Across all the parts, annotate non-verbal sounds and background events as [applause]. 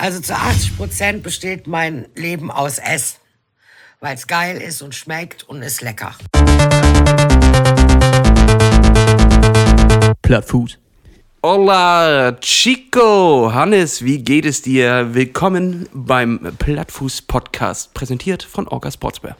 Also zu 80 Prozent besteht mein Leben aus Essen, weil es geil ist und schmeckt und ist lecker. Plattfuß. Hola, Chico! Hannes, wie geht es dir? Willkommen beim Plattfuß-Podcast, präsentiert von Orca Sportswear.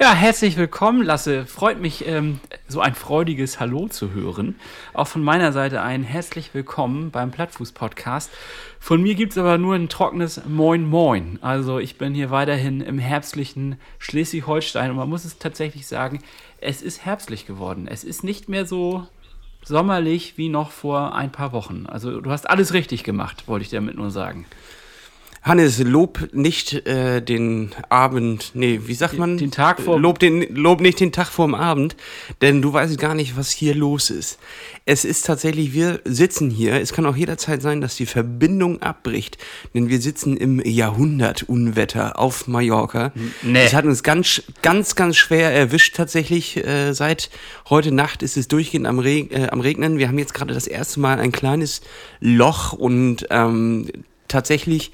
Ja, herzlich willkommen, Lasse. Freut mich, ähm, so ein freudiges Hallo zu hören. Auch von meiner Seite ein herzlich willkommen beim Plattfuß-Podcast. Von mir gibt es aber nur ein trockenes Moin Moin. Also ich bin hier weiterhin im herbstlichen Schleswig-Holstein und man muss es tatsächlich sagen, es ist herbstlich geworden. Es ist nicht mehr so sommerlich wie noch vor ein paar Wochen. Also du hast alles richtig gemacht, wollte ich damit nur sagen. Hannes, lob nicht äh, den Abend, nee, wie sagt man? Den Tag vor. Lob, den, lob nicht den Tag vorm Abend, denn du weißt gar nicht, was hier los ist. Es ist tatsächlich, wir sitzen hier, es kann auch jederzeit sein, dass die Verbindung abbricht, denn wir sitzen im Jahrhundertunwetter auf Mallorca. Nee. Es hat uns ganz, ganz, ganz schwer erwischt tatsächlich. Äh, seit heute Nacht ist es durchgehend am, Reg äh, am Regnen. Wir haben jetzt gerade das erste Mal ein kleines Loch und ähm, tatsächlich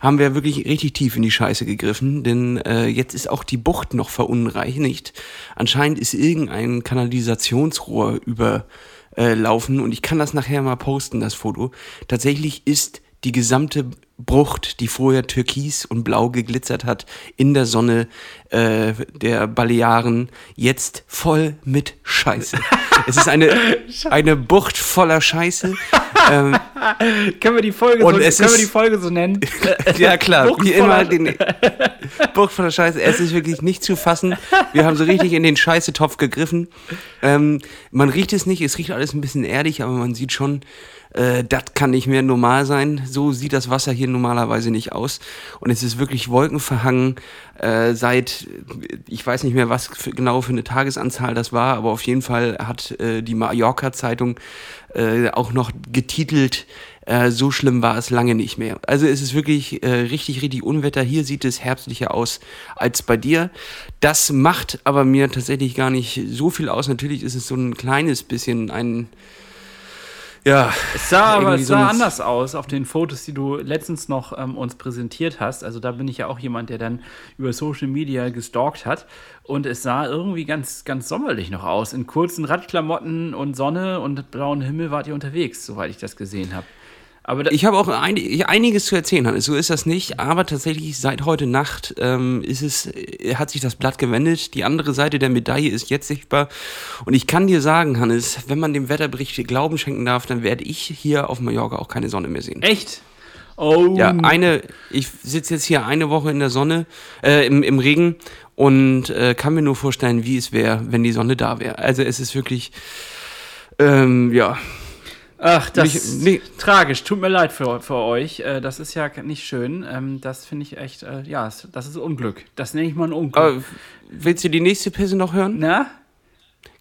haben wir wirklich richtig tief in die Scheiße gegriffen, denn äh, jetzt ist auch die Bucht noch verunreinigt. Anscheinend ist irgendein Kanalisationsrohr überlaufen äh, und ich kann das nachher mal posten, das Foto. Tatsächlich ist die gesamte Brucht, die vorher türkis und blau geglitzert hat, in der Sonne äh, der Balearen, jetzt voll mit Scheiße. es ist eine, [laughs] eine Bucht voller Scheiße. Ähm, [laughs] können, wir die Folge so, können wir die Folge so nennen? [laughs] ja, klar, Bucht [laughs] wie immer. Den, Bucht voller Scheiße. Es ist wirklich nicht zu fassen. Wir haben so richtig in den Scheißetopf gegriffen. Ähm, man riecht es nicht, es riecht alles ein bisschen erdig, aber man sieht schon, äh, das kann nicht mehr normal sein. So sieht das Wasser hier normalerweise nicht aus. Und es ist wirklich wolkenverhangen äh, seit, ich weiß nicht mehr, was für, genau für eine Tagesanzahl das war, aber auf jeden Fall hat äh, die Mallorca-Zeitung äh, auch noch getitelt, äh, so schlimm war es lange nicht mehr. Also es ist wirklich äh, richtig, richtig Unwetter. Hier sieht es herbstlicher aus als bei dir. Das macht aber mir tatsächlich gar nicht so viel aus. Natürlich ist es so ein kleines bisschen ein ja. Es sah aber es sah so anders aus auf den Fotos, die du letztens noch ähm, uns präsentiert hast. Also da bin ich ja auch jemand, der dann über Social Media gestalkt hat. Und es sah irgendwie ganz, ganz sommerlich noch aus. In kurzen Radklamotten und Sonne und blauen Himmel wart ihr unterwegs, soweit ich das gesehen habe. Aber ich habe auch ein, einiges zu erzählen, Hannes. So ist das nicht. Aber tatsächlich seit heute Nacht ähm, ist es, äh, hat sich das Blatt gewendet. Die andere Seite der Medaille ist jetzt sichtbar. Und ich kann dir sagen, Hannes, wenn man dem Wetterbericht Glauben schenken darf, dann werde ich hier auf Mallorca auch keine Sonne mehr sehen. Echt? Oh. Ja, eine, ich sitze jetzt hier eine Woche in der Sonne, äh, im, im Regen und äh, kann mir nur vorstellen, wie es wäre, wenn die Sonne da wäre. Also es ist wirklich, ähm, ja, Ach, das ist tragisch. Tut mir leid für, für euch. Äh, das ist ja nicht schön. Ähm, das finde ich echt, äh, ja, das ist Unglück. Das nenne ich mal ein Unglück. Aber willst du die nächste Pisse noch hören? Na?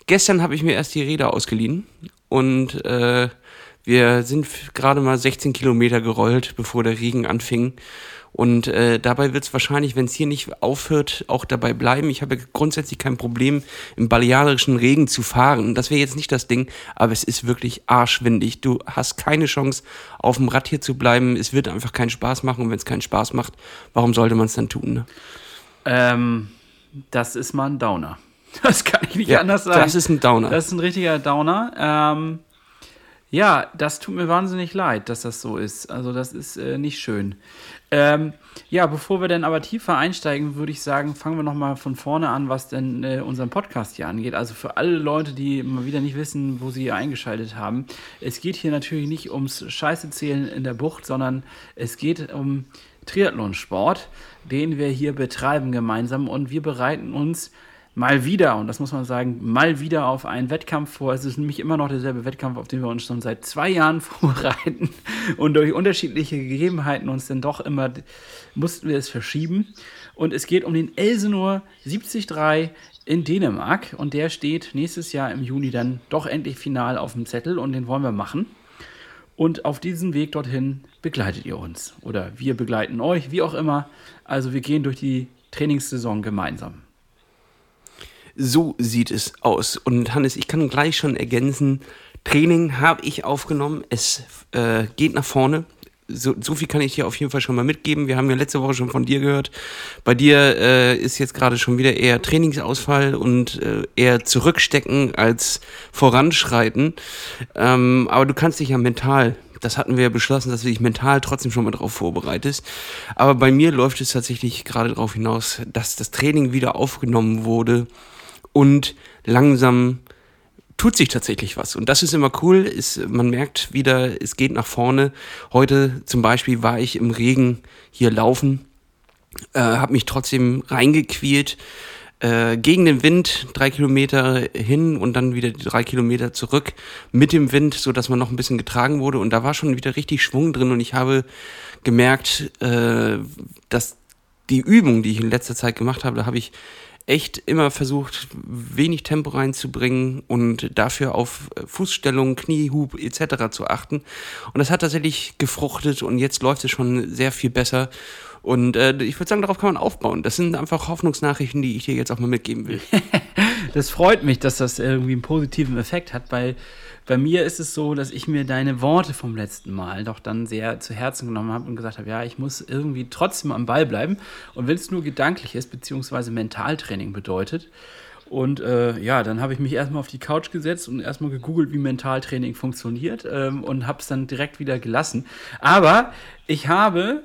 Gestern habe ich mir erst die Räder ausgeliehen und äh, wir sind gerade mal 16 Kilometer gerollt, bevor der Regen anfing. Und äh, dabei wird es wahrscheinlich, wenn es hier nicht aufhört, auch dabei bleiben. Ich habe grundsätzlich kein Problem, im balearischen Regen zu fahren. Das wäre jetzt nicht das Ding, aber es ist wirklich arschwindig. Du hast keine Chance, auf dem Rad hier zu bleiben. Es wird einfach keinen Spaß machen. Und wenn es keinen Spaß macht, warum sollte man es dann tun? Ne? Ähm, das ist mal ein Downer. [laughs] Das kann ich nicht ja, anders sagen. Das ist ein Downer. Das ist ein richtiger Downer. Ähm, ja, das tut mir wahnsinnig leid, dass das so ist. Also das ist äh, nicht schön. Ähm, ja, bevor wir dann aber tiefer einsteigen, würde ich sagen, fangen wir nochmal von vorne an, was denn äh, unseren Podcast hier angeht. Also für alle Leute, die mal wieder nicht wissen, wo sie eingeschaltet haben. Es geht hier natürlich nicht ums Scheiße zählen in der Bucht, sondern es geht um Triathlonsport, den wir hier betreiben gemeinsam und wir bereiten uns mal wieder, und das muss man sagen, mal wieder auf einen Wettkampf vor. Es ist nämlich immer noch derselbe Wettkampf, auf den wir uns schon seit zwei Jahren [laughs] vorbereiten. Und durch unterschiedliche Gegebenheiten uns dann doch immer mussten wir es verschieben. Und es geht um den Elsenor 73 in Dänemark. Und der steht nächstes Jahr im Juni dann doch endlich final auf dem Zettel und den wollen wir machen. Und auf diesem Weg dorthin begleitet ihr uns. Oder wir begleiten euch, wie auch immer. Also wir gehen durch die Trainingssaison gemeinsam. So sieht es aus. Und Hannes, ich kann gleich schon ergänzen, Training habe ich aufgenommen. Es äh, geht nach vorne. so, so viel kann ich dir auf jeden Fall schon mal mitgeben. Wir haben ja letzte Woche schon von dir gehört. Bei dir äh, ist jetzt gerade schon wieder eher Trainingsausfall und äh, eher zurückstecken als voranschreiten. Ähm, aber du kannst dich ja mental, das hatten wir ja beschlossen, dass du dich mental trotzdem schon mal darauf vorbereitest. Aber bei mir läuft es tatsächlich gerade darauf hinaus, dass das Training wieder aufgenommen wurde und langsam tut sich tatsächlich was. Und das ist immer cool. Ist, man merkt wieder, es geht nach vorne. Heute zum Beispiel war ich im Regen hier laufen, äh, habe mich trotzdem reingequält. Äh, gegen den Wind drei Kilometer hin und dann wieder drei Kilometer zurück mit dem Wind, so dass man noch ein bisschen getragen wurde. Und da war schon wieder richtig Schwung drin und ich habe gemerkt, äh, dass die Übung, die ich in letzter Zeit gemacht habe, da habe ich echt immer versucht, wenig Tempo reinzubringen und dafür auf Fußstellung, Kniehub etc. zu achten. Und das hat tatsächlich gefruchtet und jetzt läuft es schon sehr viel besser. Und äh, ich würde sagen, darauf kann man aufbauen. Das sind einfach Hoffnungsnachrichten, die ich dir jetzt auch mal mitgeben will. [laughs] das freut mich, dass das irgendwie einen positiven Effekt hat, weil bei mir ist es so, dass ich mir deine Worte vom letzten Mal doch dann sehr zu Herzen genommen habe und gesagt habe, ja, ich muss irgendwie trotzdem am Ball bleiben. Und wenn es nur gedanklich ist, beziehungsweise Mentaltraining bedeutet. Und äh, ja, dann habe ich mich erstmal auf die Couch gesetzt und erstmal gegoogelt, wie Mentaltraining funktioniert ähm, und habe es dann direkt wieder gelassen. Aber ich habe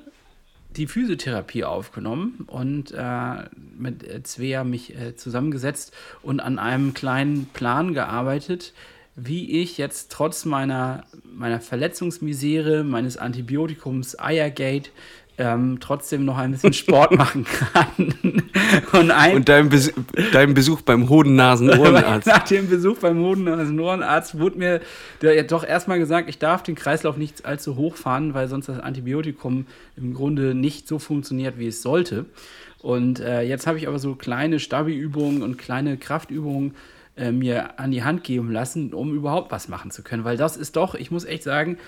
die Physiotherapie aufgenommen und äh, mit Svea mich äh, zusammengesetzt und an einem kleinen Plan gearbeitet, wie ich jetzt trotz meiner, meiner Verletzungsmisere, meines Antibiotikums Eiergate, ähm, trotzdem noch ein bisschen Sport [laughs] machen kann. [laughs] Und, ein und dein, Bes dein Besuch beim Hoden-Nasen-Ohrenarzt. [laughs] Nach dem Besuch beim Hoden-Nasen-Ohrenarzt wurde mir der ja doch erstmal gesagt, ich darf den Kreislauf nicht allzu hoch fahren, weil sonst das Antibiotikum im Grunde nicht so funktioniert, wie es sollte. Und äh, jetzt habe ich aber so kleine Stabi-Übungen und kleine Kraftübungen äh, mir an die Hand geben lassen, um überhaupt was machen zu können. Weil das ist doch, ich muss echt sagen,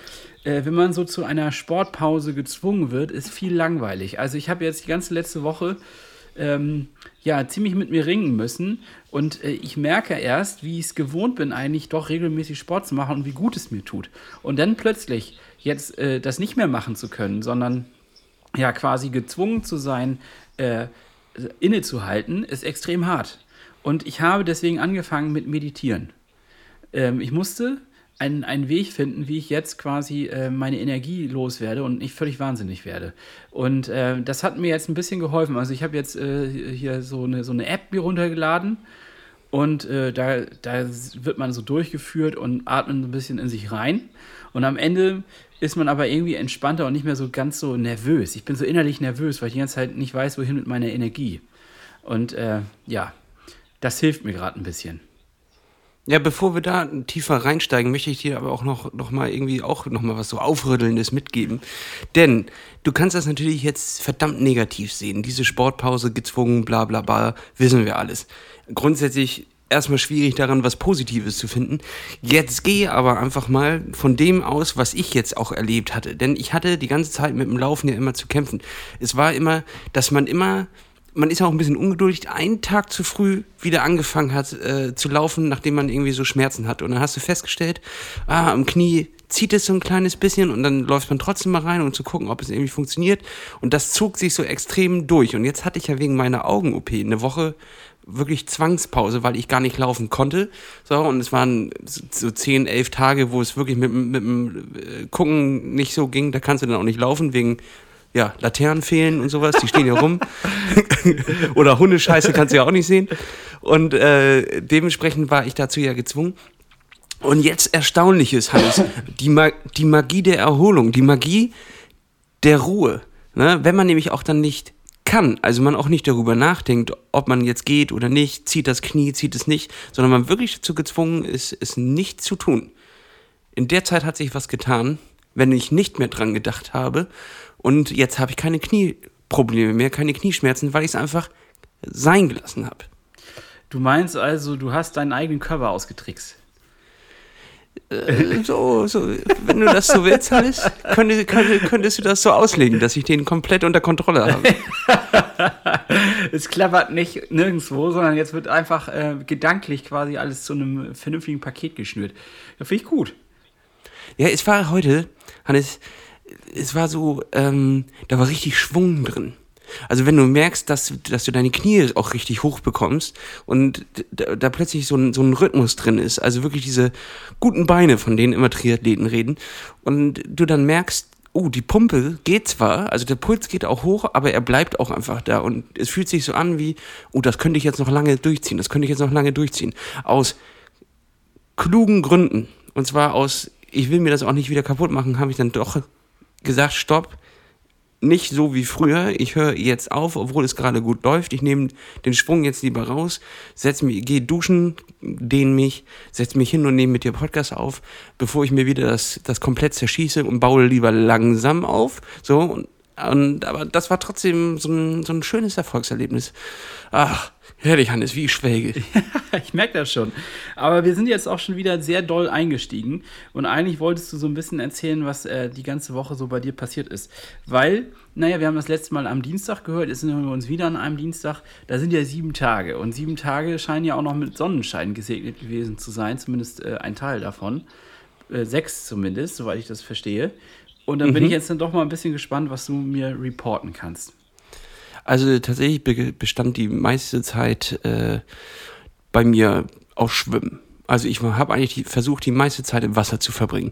äh, wenn man so zu einer Sportpause gezwungen wird, ist viel langweilig. Also ich habe jetzt die ganze letzte Woche ähm, ja ziemlich mit mir ringen müssen und äh, ich merke erst, wie ich es gewohnt bin, eigentlich doch regelmäßig Sport zu machen und wie gut es mir tut. Und dann plötzlich jetzt äh, das nicht mehr machen zu können, sondern ja quasi gezwungen zu sein, äh, innezuhalten, ist extrem hart. Und ich habe deswegen angefangen mit Meditieren. Ähm, ich musste einen, einen Weg finden, wie ich jetzt quasi äh, meine Energie loswerde und nicht völlig wahnsinnig werde. Und äh, das hat mir jetzt ein bisschen geholfen. Also ich habe jetzt äh, hier so eine, so eine App mir runtergeladen und äh, da, da wird man so durchgeführt und atmet ein bisschen in sich rein. Und am Ende ist man aber irgendwie entspannter und nicht mehr so ganz so nervös. Ich bin so innerlich nervös, weil ich die ganze Zeit nicht weiß, wohin mit meiner Energie. Und äh, ja, das hilft mir gerade ein bisschen. Ja, bevor wir da tiefer reinsteigen, möchte ich dir aber auch noch, noch mal irgendwie auch noch mal was so Aufrüttelndes mitgeben. Denn du kannst das natürlich jetzt verdammt negativ sehen. Diese Sportpause gezwungen, bla bla bla, wissen wir alles. Grundsätzlich erstmal schwierig daran, was Positives zu finden. Jetzt gehe aber einfach mal von dem aus, was ich jetzt auch erlebt hatte. Denn ich hatte die ganze Zeit mit dem Laufen ja immer zu kämpfen. Es war immer, dass man immer man ist auch ein bisschen ungeduldig, einen Tag zu früh wieder angefangen hat äh, zu laufen, nachdem man irgendwie so Schmerzen hat. Und dann hast du festgestellt, ah, am Knie zieht es so ein kleines bisschen und dann läuft man trotzdem mal rein, um zu gucken, ob es irgendwie funktioniert. Und das zog sich so extrem durch. Und jetzt hatte ich ja wegen meiner Augen-OP eine Woche wirklich Zwangspause, weil ich gar nicht laufen konnte. So, und es waren so zehn, elf Tage, wo es wirklich mit, mit dem äh, Gucken nicht so ging. Da kannst du dann auch nicht laufen, wegen ja, Laternen fehlen und sowas, die stehen ja rum. [laughs] Oder Hundescheiße kannst du ja auch nicht sehen. Und äh, dementsprechend war ich dazu ja gezwungen. Und jetzt Erstaunliches, Hannes, die, Ma die Magie der Erholung, die Magie der Ruhe. Ne? Wenn man nämlich auch dann nicht kann, also man auch nicht darüber nachdenkt, ob man jetzt geht oder nicht, zieht das Knie, zieht es nicht, sondern man wirklich dazu gezwungen ist, es nicht zu tun. In der Zeit hat sich was getan, wenn ich nicht mehr dran gedacht habe. Und jetzt habe ich keine Knieprobleme mehr, keine Knieschmerzen, weil ich es einfach sein gelassen habe. Du meinst also, du hast deinen eigenen Körper ausgetrickst? Äh, so, so, wenn du das so willst, Hannes, könntest, könntest, könntest du das so auslegen, dass ich den komplett unter Kontrolle habe. [laughs] es klappert nicht nirgendwo, sondern jetzt wird einfach äh, gedanklich quasi alles zu einem vernünftigen Paket geschnürt. Ja, finde ich gut. Ja, es war heute, Hannes, es war so, ähm, da war richtig Schwung drin. Also wenn du merkst, dass, dass du deine Knie auch richtig hoch bekommst und da, da plötzlich so ein, so ein Rhythmus drin ist, also wirklich diese guten Beine, von denen immer Triathleten reden, und du dann merkst, oh, die Pumpe geht zwar, also der Puls geht auch hoch, aber er bleibt auch einfach da. Und es fühlt sich so an wie, oh, das könnte ich jetzt noch lange durchziehen, das könnte ich jetzt noch lange durchziehen. Aus klugen Gründen. Und zwar aus, ich will mir das auch nicht wieder kaputt machen, habe ich dann doch gesagt, stopp, nicht so wie früher. Ich höre jetzt auf, obwohl es gerade gut läuft. Ich nehme den Sprung jetzt lieber raus, setz mich, gehe duschen, dehne mich, setze mich hin und nehme mit dir Podcast auf, bevor ich mir wieder das, das komplett zerschieße und baue lieber langsam auf. So, und, und aber das war trotzdem so ein, so ein schönes Erfolgserlebnis. Ach, Herrlich, Hannes, wie ich schwelge. [laughs] ich merke das schon. Aber wir sind jetzt auch schon wieder sehr doll eingestiegen. Und eigentlich wolltest du so ein bisschen erzählen, was äh, die ganze Woche so bei dir passiert ist. Weil, naja, wir haben das letzte Mal am Dienstag gehört, jetzt sind wir uns wieder an einem Dienstag. Da sind ja sieben Tage. Und sieben Tage scheinen ja auch noch mit Sonnenschein gesegnet gewesen zu sein, zumindest äh, ein Teil davon. Äh, sechs zumindest, soweit ich das verstehe. Und dann mhm. bin ich jetzt dann doch mal ein bisschen gespannt, was du mir reporten kannst. Also tatsächlich bestand die meiste Zeit äh, bei mir aus Schwimmen. Also ich habe eigentlich die, versucht, die meiste Zeit im Wasser zu verbringen.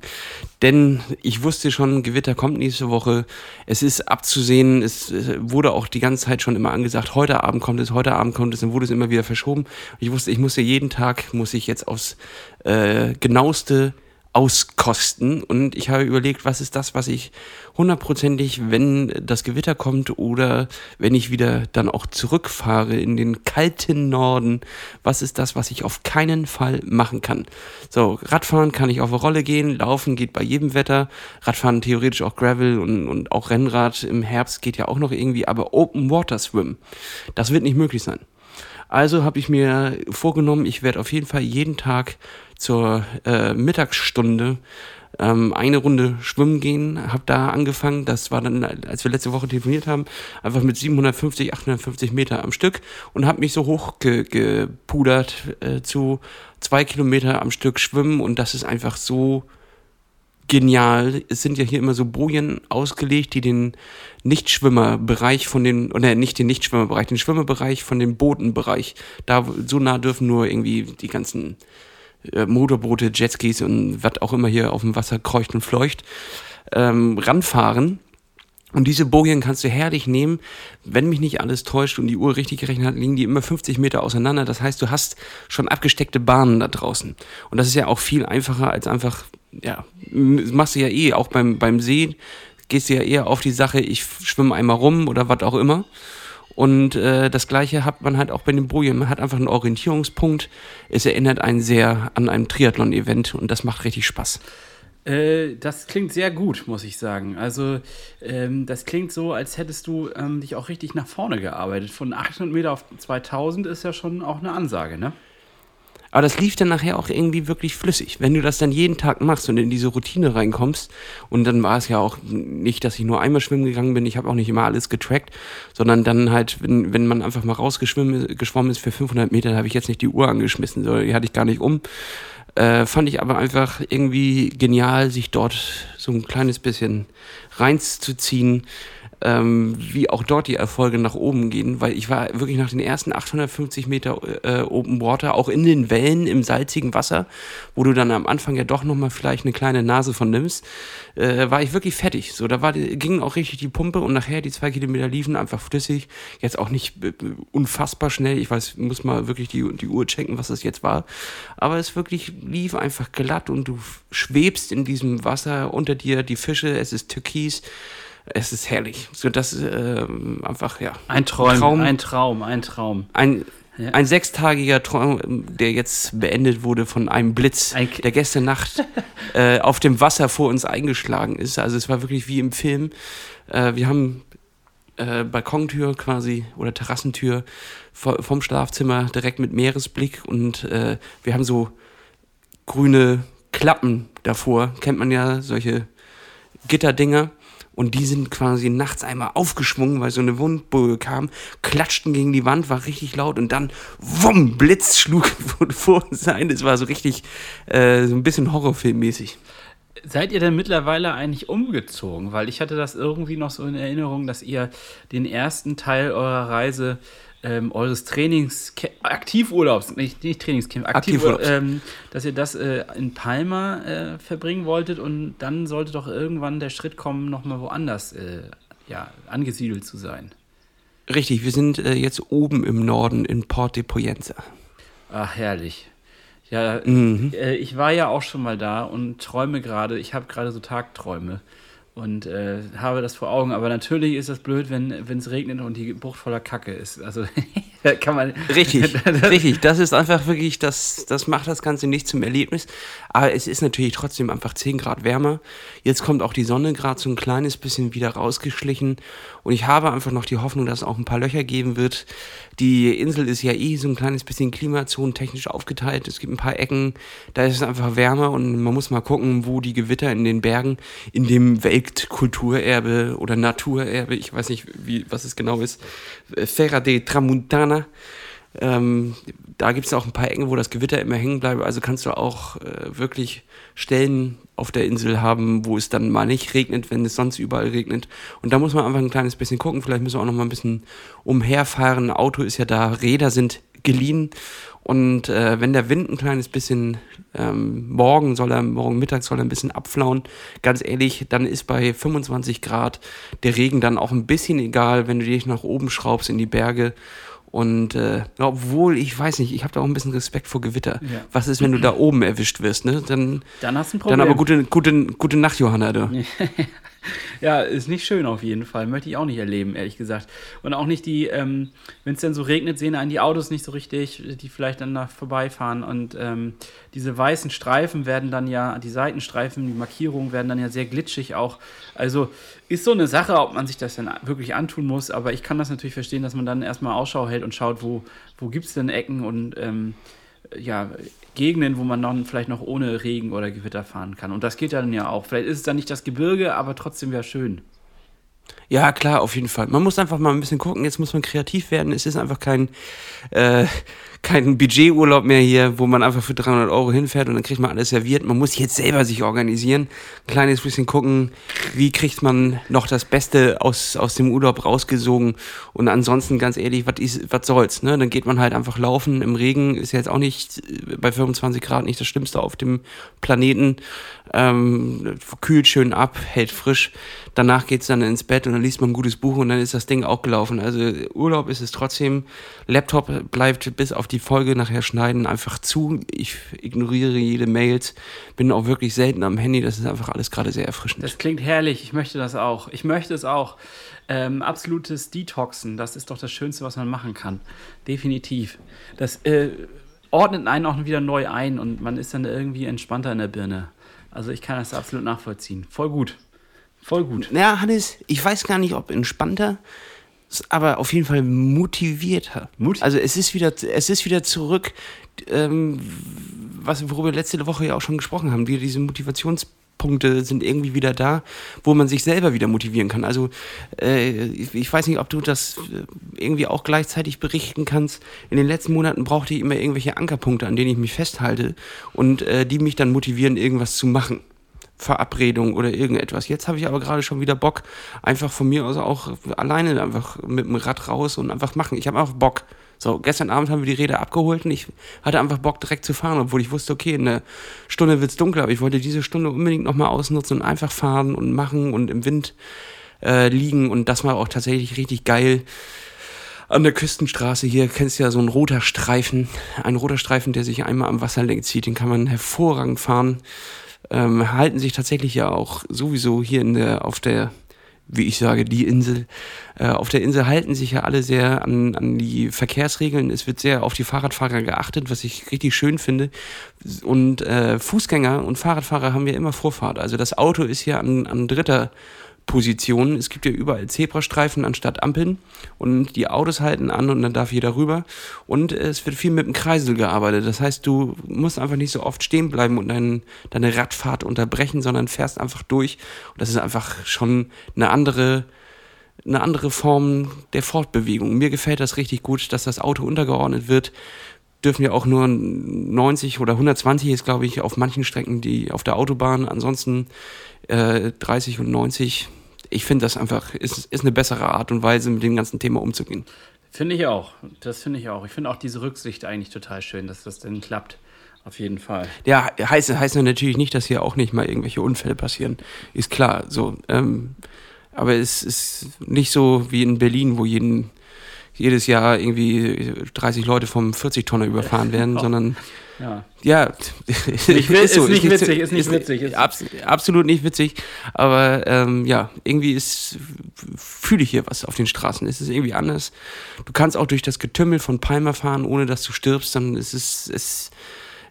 Denn ich wusste schon, Gewitter kommt nächste Woche. Es ist abzusehen. Es, es wurde auch die ganze Zeit schon immer angesagt, heute Abend kommt es, heute Abend kommt es. Dann wurde es immer wieder verschoben. Ich wusste, ich musste jeden Tag, muss ich jetzt aufs äh, genaueste auskosten. Und ich habe überlegt, was ist das, was ich hundertprozentig, wenn das Gewitter kommt oder wenn ich wieder dann auch zurückfahre in den kalten Norden, was ist das, was ich auf keinen Fall machen kann? So, Radfahren kann ich auf eine Rolle gehen, Laufen geht bei jedem Wetter, Radfahren theoretisch auch Gravel und, und auch Rennrad im Herbst geht ja auch noch irgendwie, aber Open Water Swim, das wird nicht möglich sein. Also habe ich mir vorgenommen, ich werde auf jeden Fall jeden Tag zur äh, Mittagsstunde ähm, eine Runde schwimmen gehen, habe da angefangen, das war dann, als wir letzte Woche telefoniert haben, einfach mit 750, 850 Meter am Stück und habe mich so hochgepudert äh, zu zwei Kilometer am Stück schwimmen und das ist einfach so genial. Es sind ja hier immer so Bojen ausgelegt, die den Nichtschwimmerbereich von den, oder nicht den Nichtschwimmerbereich, den Schwimmerbereich von dem Bodenbereich. Da so nah dürfen nur irgendwie die ganzen äh, Motorboote, Jetskis und was auch immer hier auf dem Wasser kreucht und fleucht, ähm, ranfahren. Und diese Bojen kannst du herrlich nehmen. Wenn mich nicht alles täuscht und die Uhr richtig gerechnet hat, liegen die immer 50 Meter auseinander. Das heißt, du hast schon abgesteckte Bahnen da draußen. Und das ist ja auch viel einfacher als einfach, ja, machst du ja eh, auch beim, beim See, gehst du ja eher auf die Sache, ich schwimme einmal rum oder was auch immer. Und äh, das gleiche hat man halt auch bei den Bojen. Man hat einfach einen Orientierungspunkt. Es erinnert einen sehr an ein Triathlon-Event und das macht richtig Spaß. Äh, das klingt sehr gut, muss ich sagen. Also, ähm, das klingt so, als hättest du ähm, dich auch richtig nach vorne gearbeitet. Von 800 Meter auf 2000 ist ja schon auch eine Ansage, ne? Aber das lief dann nachher auch irgendwie wirklich flüssig. Wenn du das dann jeden Tag machst und in diese Routine reinkommst, und dann war es ja auch nicht, dass ich nur einmal schwimmen gegangen bin, ich habe auch nicht immer alles getrackt, sondern dann halt, wenn, wenn man einfach mal rausgeschwommen ist für 500 Meter, habe ich jetzt nicht die Uhr angeschmissen, so, die hatte ich gar nicht um. Äh, fand ich aber einfach irgendwie genial, sich dort so ein kleines bisschen reinzuziehen ähm, wie auch dort die Erfolge nach oben gehen, weil ich war wirklich nach den ersten 850 Meter äh, Open Water, auch in den Wellen im salzigen Wasser, wo du dann am Anfang ja doch nochmal vielleicht eine kleine Nase von nimmst, äh, war ich wirklich fertig. So, da war, ging auch richtig die Pumpe und nachher die zwei Kilometer liefen einfach flüssig. Jetzt auch nicht äh, unfassbar schnell. Ich weiß, muss mal wirklich die, die Uhr checken, was das jetzt war. Aber es wirklich lief einfach glatt und du schwebst in diesem Wasser unter dir, die Fische, es ist türkis es ist herrlich. So, das äh, einfach, ja. Ein Traum, Traum, ein Traum, ein Traum. Ein, ja. ein sechstagiger Traum, der jetzt beendet wurde von einem Blitz, ein der gestern Nacht [laughs] äh, auf dem Wasser vor uns eingeschlagen ist. Also es war wirklich wie im Film. Äh, wir haben äh, Balkontür quasi oder Terrassentür vom Schlafzimmer direkt mit Meeresblick und äh, wir haben so grüne Klappen davor. Kennt man ja, solche Gitterdinger. Und die sind quasi nachts einmal aufgeschwungen, weil so eine Wundboje kam, klatschten gegen die Wand, war richtig laut und dann, wumm, Blitz schlug [laughs] vor uns ein. Das war so richtig, äh, so ein bisschen Horrorfilmmäßig. Seid ihr denn mittlerweile eigentlich umgezogen? Weil ich hatte das irgendwie noch so in Erinnerung, dass ihr den ersten Teil eurer Reise ähm, eures Trainings, Aktivurlaubs, nicht, nicht Trainingscamp, Aktivurlaubs, ähm, dass ihr das äh, in Palma äh, verbringen wolltet und dann sollte doch irgendwann der Schritt kommen, nochmal woanders äh, ja, angesiedelt zu sein. Richtig, wir sind äh, jetzt oben im Norden in Port de Poyenza. Ach, herrlich. Ja, mhm. äh, ich war ja auch schon mal da und träume gerade, ich habe gerade so Tagträume und äh, habe das vor Augen. Aber natürlich ist das blöd, wenn es regnet und die Bucht voller Kacke ist. Also [laughs] kann man. Richtig, [laughs] richtig. Das ist einfach wirklich, das, das macht das Ganze nicht zum Erlebnis. Aber es ist natürlich trotzdem einfach 10 Grad wärmer. Jetzt kommt auch die Sonne gerade so ein kleines bisschen wieder rausgeschlichen. Und ich habe einfach noch die Hoffnung, dass es auch ein paar Löcher geben wird. Die Insel ist ja eh so ein kleines bisschen klimazonentechnisch aufgeteilt. Es gibt ein paar Ecken, da ist es einfach wärmer und man muss mal gucken, wo die Gewitter in den Bergen, in dem Weltkulturerbe oder Naturerbe, ich weiß nicht, wie, was es genau ist, Ferra de Tramuntana, ähm, da gibt es auch ein paar Ecken, wo das Gewitter immer hängen bleibt. Also kannst du auch äh, wirklich Stellen auf der Insel haben, wo es dann mal nicht regnet, wenn es sonst überall regnet. Und da muss man einfach ein kleines bisschen gucken. Vielleicht müssen wir auch noch mal ein bisschen umherfahren. Auto ist ja da, Räder sind geliehen. Und äh, wenn der Wind ein kleines bisschen ähm, morgen soll er, morgen Mittag soll er ein bisschen abflauen, ganz ehrlich, dann ist bei 25 Grad der Regen dann auch ein bisschen egal, wenn du dich nach oben schraubst in die Berge und äh, obwohl, ich weiß nicht, ich habe da auch ein bisschen Respekt vor Gewitter. Ja. Was ist, wenn du da oben erwischt wirst, ne? Dann, dann hast du ein Problem. Dann aber gute, gute, gute Nacht, Johanna. Du. [laughs] [laughs] ja, ist nicht schön auf jeden Fall. Möchte ich auch nicht erleben, ehrlich gesagt. Und auch nicht die, ähm, wenn es dann so regnet, sehen einen die Autos nicht so richtig, die vielleicht dann da vorbeifahren. Und ähm, diese weißen Streifen werden dann ja, die Seitenstreifen, die Markierungen werden dann ja sehr glitschig auch. Also ist so eine Sache, ob man sich das dann wirklich antun muss. Aber ich kann das natürlich verstehen, dass man dann erstmal Ausschau hält und schaut, wo, wo gibt es denn Ecken und ähm, ja, Gegenden, wo man dann vielleicht noch ohne Regen oder Gewitter fahren kann. Und das geht dann ja auch. Vielleicht ist es dann nicht das Gebirge, aber trotzdem wäre schön. Ja, klar, auf jeden Fall. Man muss einfach mal ein bisschen gucken. Jetzt muss man kreativ werden. Es ist einfach kein, äh, kein Budgeturlaub mehr hier, wo man einfach für 300 Euro hinfährt und dann kriegt man alles serviert. Man muss jetzt selber sich organisieren. Ein kleines bisschen gucken, wie kriegt man noch das Beste aus, aus dem Urlaub rausgesogen. Und ansonsten, ganz ehrlich, was soll's, ne? Dann geht man halt einfach laufen. Im Regen ist jetzt auch nicht äh, bei 25 Grad nicht das Schlimmste auf dem Planeten. Ähm, kühlt schön ab, hält frisch. Danach geht's dann ins Bett und dann liest man ein gutes Buch und dann ist das Ding auch gelaufen. Also Urlaub ist es trotzdem. Laptop bleibt bis auf die Folge nachher schneiden einfach zu. Ich ignoriere jede Mails, bin auch wirklich selten am Handy. Das ist einfach alles gerade sehr erfrischend. Das klingt herrlich. Ich möchte das auch. Ich möchte es auch. Ähm, absolutes Detoxen, das ist doch das Schönste, was man machen kann. Definitiv. Das äh, ordnet einen auch wieder neu ein und man ist dann irgendwie entspannter in der Birne. Also ich kann das absolut nachvollziehen. Voll gut. Voll gut. Ja, Hannes, ich weiß gar nicht, ob entspannter aber auf jeden Fall motivierter. Mut? Also es ist wieder, es ist wieder zurück, ähm, was, worüber wir letzte Woche ja auch schon gesprochen haben, wieder diese Motivationspunkte sind irgendwie wieder da, wo man sich selber wieder motivieren kann. Also äh, ich, ich, weiß nicht, ob du das äh, irgendwie auch gleichzeitig berichten kannst. In den letzten Monaten brauchte ich immer irgendwelche Ankerpunkte, an denen ich mich festhalte und äh, die mich dann motivieren, irgendwas zu machen. Verabredung oder irgendetwas. Jetzt habe ich aber gerade schon wieder Bock, einfach von mir aus auch alleine einfach mit dem Rad raus und einfach machen. Ich habe einfach Bock. So, gestern Abend haben wir die Räder abgeholt und ich hatte einfach Bock direkt zu fahren, obwohl ich wusste, okay, in einer Stunde wird es dunkel, aber ich wollte diese Stunde unbedingt nochmal ausnutzen und einfach fahren und machen und im Wind äh, liegen und das war auch tatsächlich richtig geil. An der Küstenstraße hier kennst du ja so ein roter Streifen, ein roter Streifen, der sich einmal am Wasserlenk zieht, den kann man hervorragend fahren ähm, halten sich tatsächlich ja auch sowieso hier in der, auf der, wie ich sage, die Insel. Äh, auf der Insel halten sich ja alle sehr an, an die Verkehrsregeln. Es wird sehr auf die Fahrradfahrer geachtet, was ich richtig schön finde. Und äh, Fußgänger und Fahrradfahrer haben ja immer Vorfahrt. Also das Auto ist hier an, an dritter Positionen. Es gibt ja überall Zebrastreifen anstatt Ampeln und die Autos halten an und dann darf jeder rüber. Und es wird viel mit dem Kreisel gearbeitet. Das heißt, du musst einfach nicht so oft stehen bleiben und dein, deine Radfahrt unterbrechen, sondern fährst einfach durch. Und das ist einfach schon eine andere, eine andere Form der Fortbewegung. Mir gefällt das richtig gut, dass das Auto untergeordnet wird dürfen ja auch nur 90 oder 120 ist, glaube ich, auf manchen Strecken die auf der Autobahn. Ansonsten äh, 30 und 90. Ich finde das einfach, ist, ist eine bessere Art und Weise, mit dem ganzen Thema umzugehen. Finde ich auch. Das finde ich auch. Ich finde auch diese Rücksicht eigentlich total schön, dass das denn klappt. Auf jeden Fall. Ja, heißt, heißt natürlich nicht, dass hier auch nicht mal irgendwelche Unfälle passieren. Ist klar. So, ähm, aber es ist nicht so wie in Berlin, wo jeden, jedes Jahr irgendwie 30 Leute vom 40-Tonner überfahren werden, [laughs] sondern Ja. ja, Nicht, ist, so. nicht Ist witzig, ist nicht witzig. Ist, Abs absolut nicht witzig, aber ähm, ja, irgendwie ist fühle ich hier was auf den Straßen. Es ist irgendwie anders. Du kannst auch durch das Getümmel von Palma fahren, ohne dass du stirbst. Dann ist es, es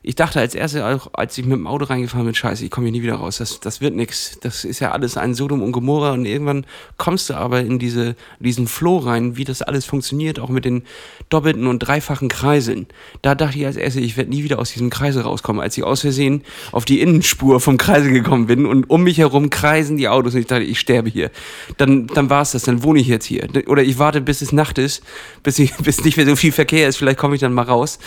ich dachte als erstes, auch als ich mit dem Auto reingefahren bin, scheiße, ich komme hier nie wieder raus. Das, das wird nix. Das ist ja alles ein Sodom und Gomorra und irgendwann kommst du aber in diese, diesen Flow rein, wie das alles funktioniert, auch mit den doppelten und dreifachen Kreiseln. Da dachte ich als erstes, ich werde nie wieder aus diesem Kreisel rauskommen, als ich aus Versehen auf die Innenspur vom Kreisel gekommen bin und um mich herum kreisen die Autos und ich dachte, ich sterbe hier. Dann, dann war es das, dann wohne ich jetzt hier. Oder ich warte, bis es Nacht ist, bis, ich, [laughs] bis nicht mehr so viel Verkehr ist, vielleicht komme ich dann mal raus.